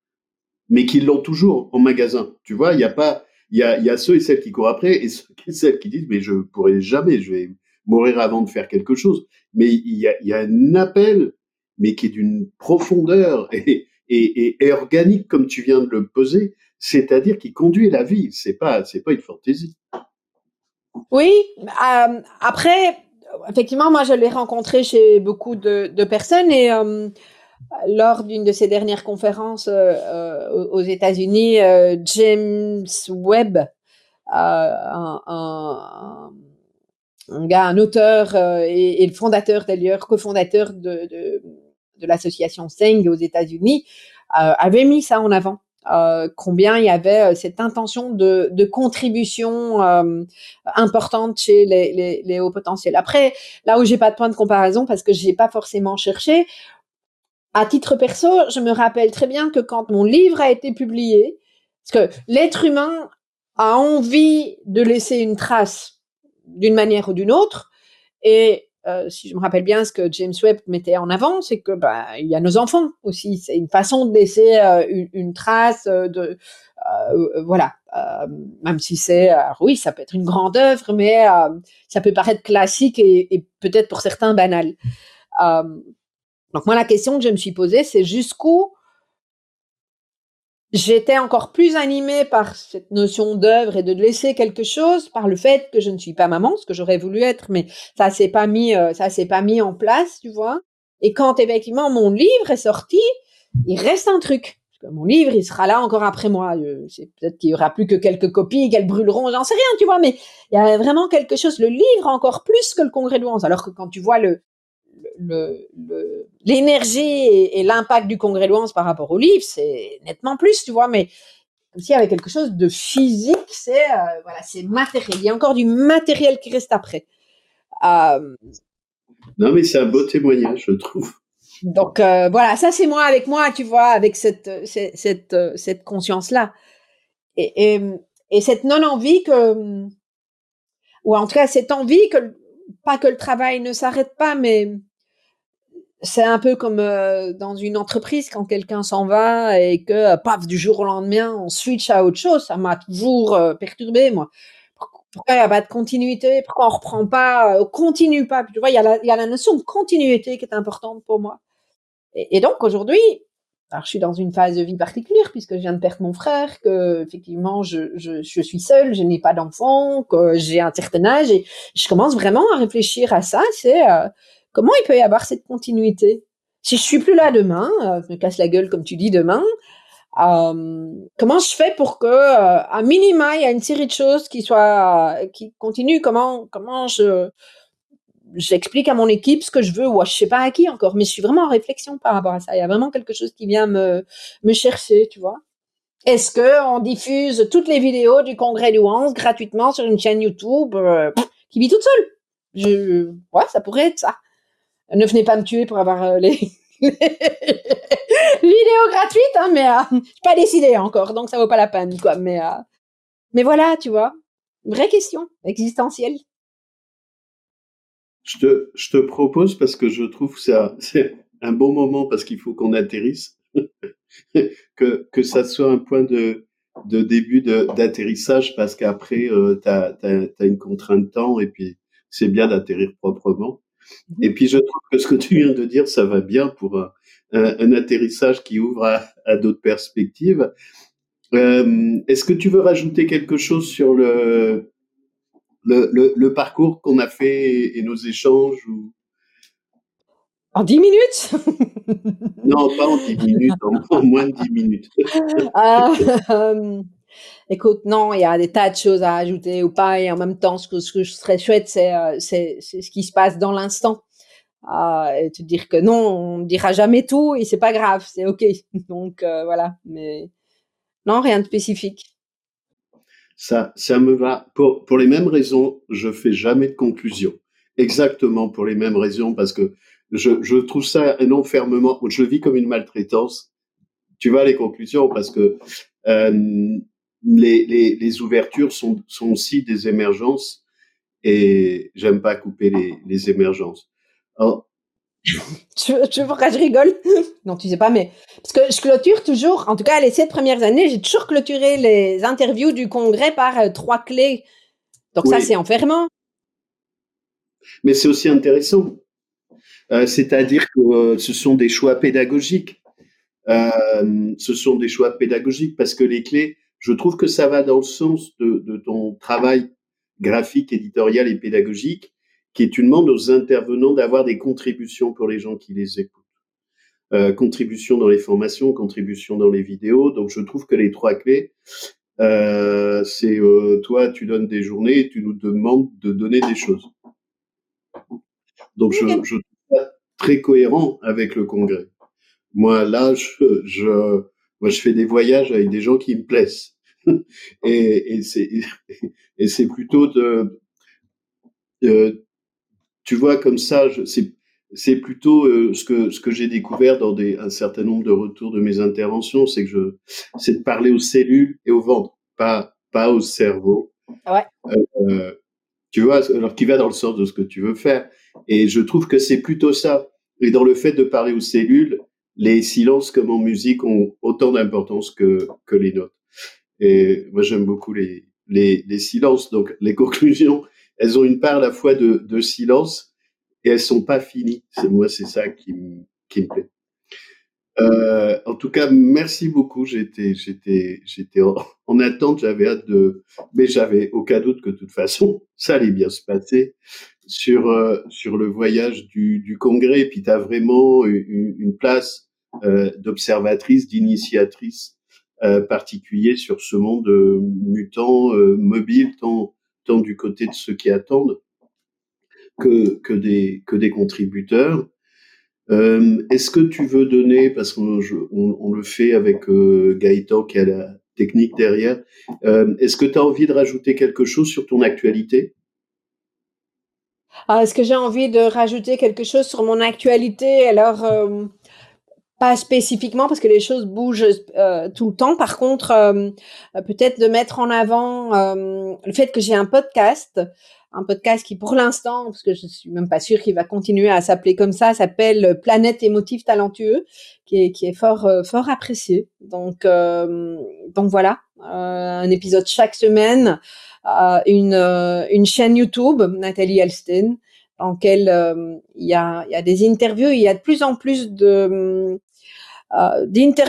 mais qui l'ont toujours en magasin. Tu vois, il n'y a pas, il y a, y a ceux et celles qui courent après et ceux et celles qui disent mais je pourrai jamais, je vais mourir avant de faire quelque chose. Mais il y a, y a un appel, mais qui est d'une profondeur et, et, et, organique comme tu viens de le poser, c'est-à-dire qui conduit la vie. C'est pas, c'est pas une fantaisie. Oui, euh, après, effectivement, moi, je l'ai rencontré chez beaucoup de, de personnes et euh, lors d'une de ces dernières conférences euh, euh aux États-Unis, euh, James Webb, euh, un, un, un, gars, un auteur et, et, le fondateur d'ailleurs, cofondateur de, de, de l'association Seng aux États-Unis, avait mis ça en avant. Euh, combien il y avait euh, cette intention de, contribution euh, importante chez les, hauts potentiels. Après, là où j'ai pas de point de comparaison parce que j'ai pas forcément cherché, à titre perso, je me rappelle très bien que quand mon livre a été publié, parce que l'être humain a envie de laisser une trace d'une manière ou d'une autre, et euh, si je me rappelle bien ce que James Webb mettait en avant, c'est que bah, il y a nos enfants aussi. C'est une façon de laisser euh, une, une, trace euh, de euh, voilà. même si c'est oui, ça peut être une grande œuvre, mais ça peut paraître classique et, et peut-être pour certains banal. donc moi la question que je me suis posée, c'est jusqu'où j'étais encore plus animée par cette notion d'œuvre et de laisser quelque chose par le fait que je ne suis pas maman, ce que j'aurais voulu être, mais ça s'est pas mis, euh, ça s'est pas mis en place, tu vois. Et quand effectivement mon livre est sorti, il reste un truc. Mon livre, il sera là encore après moi. C'est peut-être qu'il y aura plus que quelques copies, qu'elles brûleront, j'en sais rien, tu vois. Mais il y a vraiment quelque chose. Le livre encore plus que le congrès de Louance. Alors que quand tu vois le l'énergie le, et, l'impact du congrès de Louance par rapport au livre, c'est nettement plus, tu vois, mais comme s'il y avait quelque chose de physique, c'est euh, voilà, c'est matériel. Il y a encore du matériel qui reste après. Euh, non, mais c'est un beau témoignage, je trouve. Donc euh, voilà, ça c'est moi avec moi, tu vois, avec cette cette cette, cette conscience là et, et, et cette non envie que ou en tout cas cette envie que pas que le travail ne s'arrête pas, mais c'est un peu comme euh, dans une entreprise quand quelqu'un s'en va et que euh, paf du jour au lendemain on switch à autre chose ça m'a toujours euh, perturbé moi. Pourquoi il n'y a pas de continuité? Pourquoi on reprend pas on continue pas? Tu vois il y a la il y a la notion de continuité qui est importante pour moi. Et, et donc aujourd'hui alors, je suis dans une phase de vie particulière puisque je viens de perdre mon frère, que effectivement je, je, je suis seule, je n'ai pas d'enfant, que j'ai un certain âge et je commence vraiment à réfléchir à ça. C'est euh, comment il peut y avoir cette continuité? Si je suis plus là demain, euh, je me casse la gueule comme tu dis demain, euh, comment je fais pour que euh, à minima il y a une série de choses qui soient qui continuent? Comment comment je j'explique à mon équipe ce que je veux, ou je sais pas à qui encore, mais je suis vraiment en réflexion par rapport à ça. Il y a vraiment quelque chose qui vient me, me chercher, tu vois. Est-ce que on diffuse toutes les vidéos du congrès du 11 gratuitement sur une chaîne YouTube qui vit toute seule? Je, Ouais, ça pourrait être ça. Ne venez pas me tuer pour avoir euh, les, vidéos gratuites, hein, mais euh, j'ai pas décidé encore, donc ça vaut pas la peine, quoi. Mais, euh, mais voilà, tu vois, vraie question existentielle je te, je te propose parce que je trouve que c'est un bon moment parce qu'il faut qu'on atterrisse, que, que ça soit un point de, de début d'atterrissage parce qu'après, euh, tu as, une contrainte de temps et puis c'est bien d'atterrir proprement. Et puis je trouve que ce que tu viens de dire, ça va bien pour un, un, atterrissage qui ouvre à, à d'autres perspectives. Euh, Est-ce que tu veux rajouter quelque chose sur le, le, le, le parcours qu'on a fait et, nos échanges ou... En 10 minutes? Non, pas en 10 minutes, en, moins de 10 minutes. Ah, euh, écoute, non, il y a des tas de choses à ajouter ou pas, et en même temps, ce que, ce que je serais chouette, c'est euh, ce qui se passe dans l'instant. Euh, et te dire que non, on ne dira jamais tout et c'est pas grave, c'est ok. Donc euh, voilà, mais non, rien de spécifique ça, ça me va. Pour, pour les mêmes raisons, je fais jamais de conclusion. Exactement pour les mêmes raisons, parce que je, je trouve ça un enfermement. Je le vis comme une maltraitance. Tu vois les conclusions, parce que euh, les, les, les, ouvertures sont, sont aussi des émergences, et j'aime pas couper les, les émergences. Alors, tu, tu veux pourquoi je rigole? Non, tu sais pas, mais parce que je clôture toujours, en tout cas les sept premières années, j'ai toujours clôturé les interviews du congrès par euh, trois clés. Donc ça, c'est enfermant. Mais c'est aussi intéressant. Euh, C'est-à-dire que euh, ce sont des choix pédagogiques. Ce sont des choix pédagogiques parce que les clés, je trouve que ça va dans le sens de, de ton travail graphique, éditorial et pédagogique qui est une demande aux intervenants d'avoir des contributions pour les gens qui les écoutent. Euh, contribution dans les formations, contribution dans les vidéos. Donc je trouve que les trois clés, euh, c'est euh, toi, tu donnes des journées et tu nous demandes de donner des choses. Donc je, je trouve ça très cohérent avec le congrès. Moi là, je, je, moi, je fais des voyages avec des gens qui me plaisent. et, et c'est et c'est plutôt de, de tu vois, comme ça, c'est c'est plutôt euh, ce que ce que j'ai découvert dans des, un certain nombre de retours de mes interventions, c'est que je c'est de parler aux cellules et au ventre, pas pas au cerveau. Ouais. Euh, tu vois, alors qui va dans le sens de ce que tu veux faire. Et je trouve que c'est plutôt ça. Et dans le fait de parler aux cellules, les silences comme en musique ont autant d'importance que que les notes. Et moi j'aime beaucoup les les, les silences. Donc les conclusions elles ont une part à la fois de, de silence et elles sont pas finies. C'est moi, c'est ça qui, qui me plaît. Euh, en tout cas, merci beaucoup. J'étais, j'étais, j'étais en, attente. J'avais hâte de, mais j'avais aucun doute que de toute façon, ça allait bien se passer sur euh, sur le voyage du, du congrès. Puis, tu as vraiment une, une place euh, d'observatrice, d'initiatrice euh, sur ce monde euh, mutant, euh, mobile, tant tant du côté de ceux qui attendent que, que, des, que des contributeurs. Euh, Est-ce que tu veux donner, parce qu'on on, on, le fait avec Gaëtan qui a la technique derrière, est-ce que tu as envie de rajouter quelque chose sur ton actualité? Ah, Est-ce que j'ai envie de rajouter quelque chose sur mon actualité? Alors, euh, pas spécifiquement parce que les choses bougent euh, tout le temps. Par contre, euh, peut-être de mettre en avant le fait que j'ai un podcast, un podcast qui pour l'instant, parce que je suis même pas sûre qu'il va continuer à s'appeler comme ça, s'appelle Planète émotive talentueux, qui est qui est fort fort apprécié. Donc donc voilà, un épisode chaque semaine, une une chaîne YouTube Nathalie Elstein dans lequel il y, a, y a des interviews, il y a de plus en plus de euh.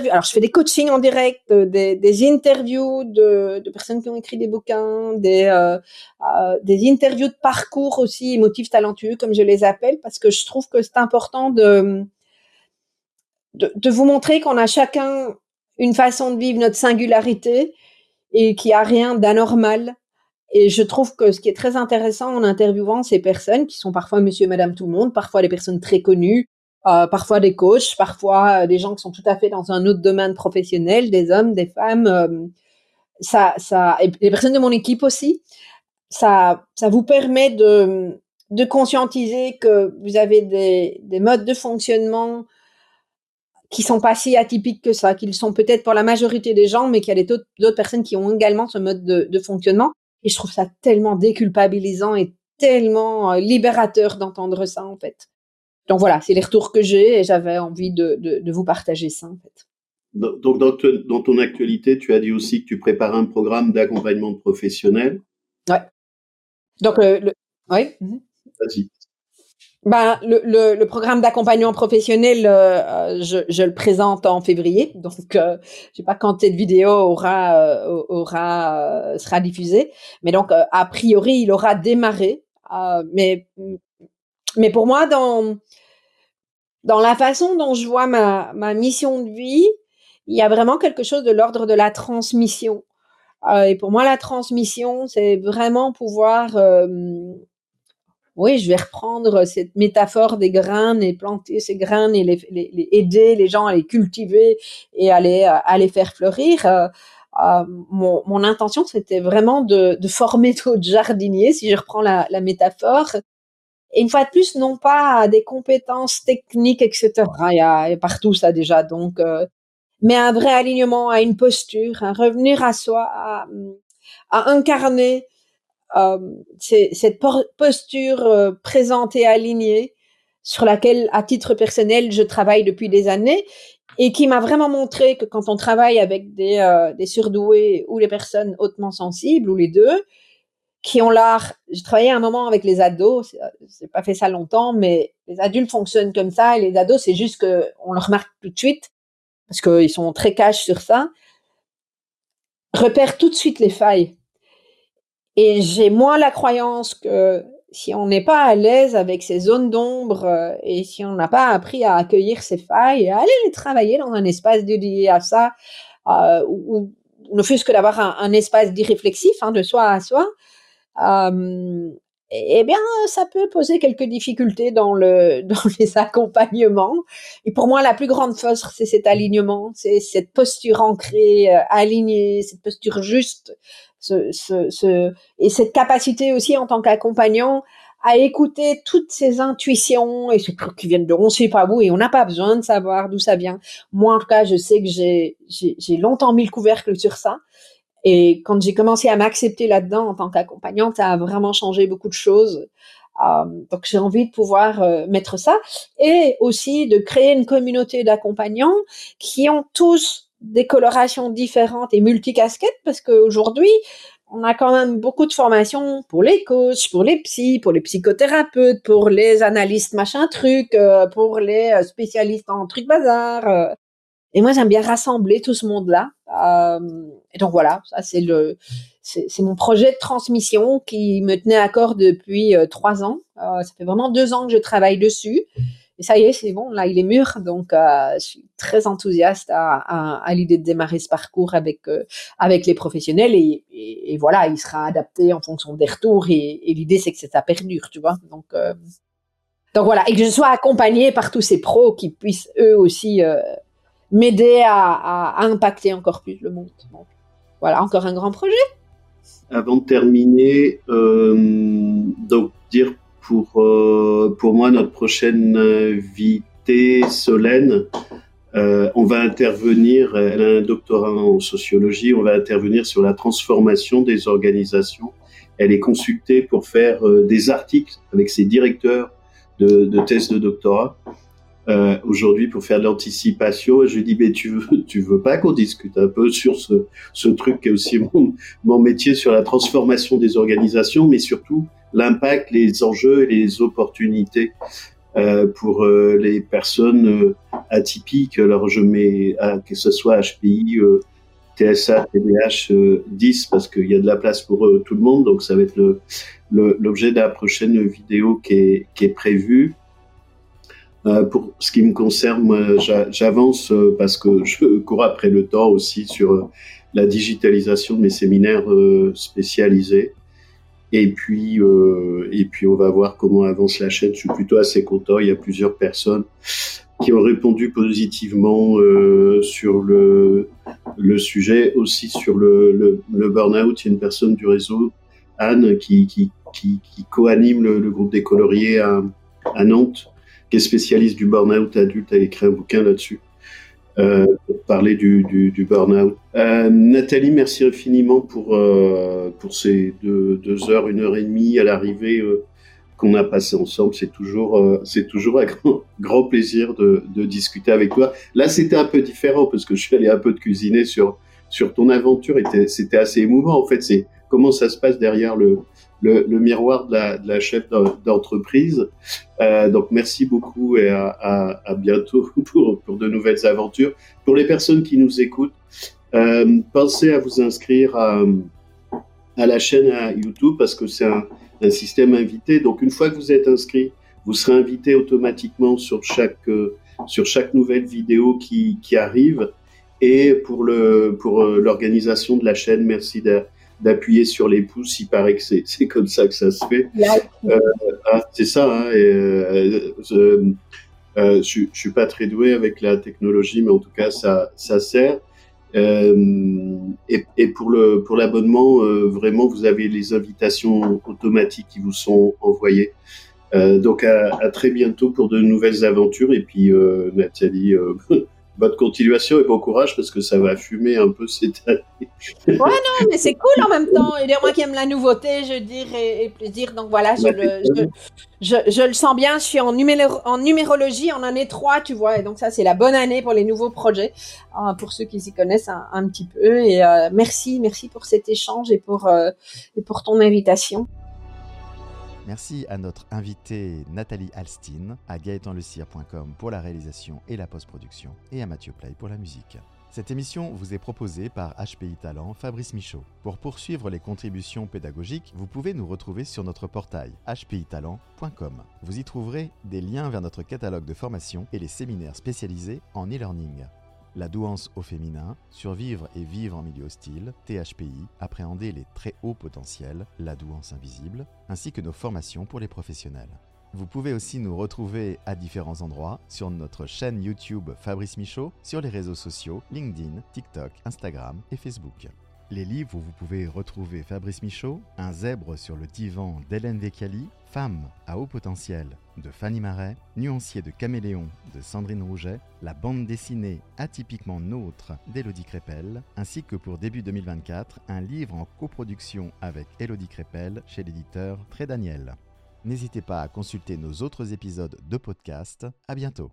Alors, je fais des coachings en direct, euh, des, des interviews de, de, personnes qui ont écrit des bouquins, des, euh, euh, des interviews de parcours aussi, émotifs talentueux, comme je les appelle, parce que je trouve que c'est important de, de, de, vous montrer qu'on a chacun une façon de vivre notre singularité et qu'il n'y a rien d'anormal. Et je trouve que ce qui est très intéressant en interviewant ces personnes, qui sont parfois monsieur et madame tout le monde, parfois des personnes très connues, euh, parfois des coachs, parfois euh, des gens qui sont tout à fait dans un autre domaine professionnel, des hommes, des femmes, euh, ça, ça, et les personnes de mon équipe aussi, ça, ça vous permet de, de conscientiser que vous avez des, des modes de fonctionnement qui sont pas si atypiques que ça, qu'ils sont peut-être pour la majorité des gens, mais qu'il y a d'autres personnes qui ont également ce mode de, de, fonctionnement. Et je trouve ça tellement déculpabilisant et tellement libérateur d'entendre ça, en fait. Donc voilà, c'est les retours que j'ai et j'avais envie de, de, de, vous partager ça en fait. Donc dans, te, dans, ton actualité, tu as dit aussi que tu prépares un programme d'accompagnement professionnel. Ouais. Donc euh, le, ouais. Mhm. Vas-y. Ben, le, le, le programme d'accompagnement professionnel, euh, je, je, le présente en février, donc euh, je sais pas quand cette vidéo aura euh, aura euh, sera diffusée, mais donc a priori il aura démarré, mais mais pour moi dans dans la façon dont je vois ma, ma mission de vie, il y a vraiment quelque chose de l'ordre de la transmission. Euh, et pour moi, la transmission, c'est vraiment pouvoir, euh, oui, je vais reprendre cette métaphore des graines et planter ces graines et les, les, les aider les gens à les cultiver et à les, à les faire fleurir. Euh, euh mon, mon, intention, c'était vraiment de, de former d'autres jardiniers, si je reprends la, la métaphore, et une fois de plus, non pas des compétences techniques, etc. Il y a, partout ça déjà. Donc, euh, mais un vrai alignement à une posture, un revenir à soi, à, à incarner euh, cette posture euh, présente et alignée sur laquelle, à titre personnel, je travaille depuis des années et qui m'a vraiment montré que quand on travaille avec des, euh, surdoués ou les personnes hautement sensibles ou les deux, qui ont l'art. J'ai travaillé un moment avec les ados, c'est pas fait ça longtemps, mais les adultes fonctionnent comme ça et les ados, c'est juste que on le remarque tout de suite parce qu'ils sont très cash sur ça. Repèrent tout de suite les failles. Et j'ai moins la croyance que si on n'est pas à l'aise avec ces zones d'ombre euh, et si on n'a pas appris à accueillir ces failles et à aller les travailler dans un espace dédié à ça, euh, ou, ne fût-ce que d'avoir un, espace d'irréflexif, hein, de soi à soi, euh, eh bien, ça peut poser quelques difficultés dans le dans les accompagnements. Et pour moi, la plus grande force, c'est cet alignement, c'est cette posture ancrée, alignée, cette posture juste, ce, ce, ce, et cette capacité aussi en tant qu'accompagnant à écouter toutes ces intuitions et trucs qui viennent de on sait pas où et on n'a pas besoin de savoir d'où ça vient. Moi, en tout cas, je sais que j'ai j'ai longtemps mis le couvercle sur ça et quand j'ai commencé à m'accepter là-dedans en tant qu'accompagnante, ça a vraiment changé beaucoup de choses. Euh, donc j'ai envie de pouvoir euh, mettre ça et aussi de créer une communauté d'accompagnants qui ont tous des colorations différentes et multicasquettes parce qu'aujourd'hui on a quand même beaucoup de formations pour les coachs, pour les psys, pour les psychothérapeutes, pour les analystes machin truc, euh, pour les euh, spécialistes en truc bazar. Euh. Et moi, j'aime bien rassembler tout ce monde-là. Et donc voilà, ça c'est le, c'est mon projet de transmission qui me tenait à corps depuis trois ans. Ça fait vraiment deux ans que je travaille dessus. Et ça y est, c'est bon, là il est mûr. Donc euh, je suis très enthousiaste à, l'idée de démarrer ce parcours avec euh, avec les professionnels. Et, voilà, il sera adapté en fonction des retours. Et, l'idée c'est que ça perdure, tu vois. Donc donc voilà, et que je sois accompagnée par tous ces pros qui puissent eux aussi m'aider à, impacter encore plus le monde. voilà, encore un grand projet. Avant de terminer, euh, donc dire pour, euh, pour moi notre prochaine invitée, Solène, euh, on va intervenir, elle a un doctorat en sociologie, on va intervenir sur la transformation des organisations. Elle est consultée pour faire euh, des articles avec ses directeurs de, de thèse de doctorat euh, aujourd'hui pour faire de l'anticipation. Je lui dis, mais tu veux, tu veux pas qu'on discute un peu sur ce, ce truc qui est aussi mon, mon métier sur la transformation des organisations, mais surtout l'impact, les enjeux et les opportunités euh, pour euh, les personnes euh, atypiques. Alors je mets que ce soit HPI, TSA, TDH 10 parce qu'il y a de la place pour tout le monde. Donc ça va être l'objet de la prochaine vidéo qui est, prévue. Pour ce qui me concerne, j'avance parce que je cours après le temps aussi sur la digitalisation de mes séminaires spécialisés. Et puis, et puis, on va voir comment avance la chaîne. Je suis plutôt assez content. Il y a plusieurs personnes qui ont répondu positivement sur le, le sujet, aussi sur le, le, le burn-out. Il y a une personne du réseau, Anne, qui, qui, qui, qui co-anime le, le, groupe des coloriers à, à Nantes qui est spécialiste du burn-out adulte, a écrit un bouquin là-dessus. Euh, pour parler du, du, du burn-out. Euh, Nathalie, merci infiniment pour, euh, pour ces deux, deux, heures, une heure et demie à l'arrivée euh, qu'on a passé ensemble. C'est toujours, euh, c'est toujours un grand, grand plaisir de, de, discuter avec toi. Là, c'était un peu différent parce que je suis allé un peu de cuisiner sur, sur ton aventure et c'était assez émouvant. En fait, c'est comment ça se passe derrière le, le, le miroir de la, de la chef d'entreprise. Euh, donc merci beaucoup et à, à, à, bientôt pour, pour de nouvelles aventures. Pour les personnes qui nous écoutent, euh, pensez à vous inscrire à, à la chaîne YouTube parce que c'est un, un, système invité. Donc une fois que vous êtes inscrit, vous serez invité automatiquement sur chaque euh, sur chaque nouvelle vidéo qui, qui arrive. Et pour le pour euh, l'organisation de la chaîne, merci d'être d'appuyer sur les pouces. Il paraît que c'est, c'est comme ça que ça se fait. Euh, ah, c'est ça. Hein, et, euh, je, euh, je, je, suis pas très doué avec la technologie, mais en tout cas, ça, ça sert. Euh, et, et, pour le pour l'abonnement, euh, vraiment, vous avez les invitations automatiques qui vous sont envoyées. Donc à, à, très bientôt pour de nouvelles aventures. Et puis Nathalie, bonne continuation et bon courage parce que ça va fumer un peu cette année. ouais, non, mais c'est cool en même temps. Et moi qui aime la nouveauté, je dirais, et plaisir. Donc voilà, je, le, je, je, je, le sens bien. Je suis en, numéro, en numérologie en année 3, tu vois. Et donc ça, c'est la bonne année pour les nouveaux projets, euh, pour ceux qui s'y connaissent un, un, petit peu. Et euh, merci, merci pour cet échange et pour, euh, et pour ton invitation. Merci à notre invitée Nathalie Alstin, à gaëtanlecire.com pour la réalisation et la post-production, et à Mathieu Play pour la musique. Cette émission vous est proposée par HPI Talent Fabrice Michaud. Pour poursuivre les contributions pédagogiques, vous pouvez nous retrouver sur notre portail hpitalent.com. Vous y trouverez des liens vers notre catalogue de formation et les séminaires spécialisés en e-learning la douance au féminin, survivre et vivre en milieu hostile, THPI, appréhender les très hauts potentiels, la douance invisible, ainsi que nos formations pour les professionnels. Vous pouvez aussi nous retrouver à différents endroits sur notre chaîne YouTube Fabrice Michaud, sur les réseaux sociaux LinkedIn, TikTok, Instagram et Facebook. Les livres où vous pouvez retrouver Fabrice Michaud, Un zèbre sur le divan d'Hélène Vecchiali, Femme à haut potentiel de Fanny Marais, Nuancier de Caméléon de Sandrine Rouget, la bande dessinée Atypiquement Nôtre d'Élodie Crépel, ainsi que pour début 2024, un livre en coproduction avec Élodie Crépel chez l'éditeur Très Daniel. N'hésitez pas à consulter nos autres épisodes de podcast. À bientôt.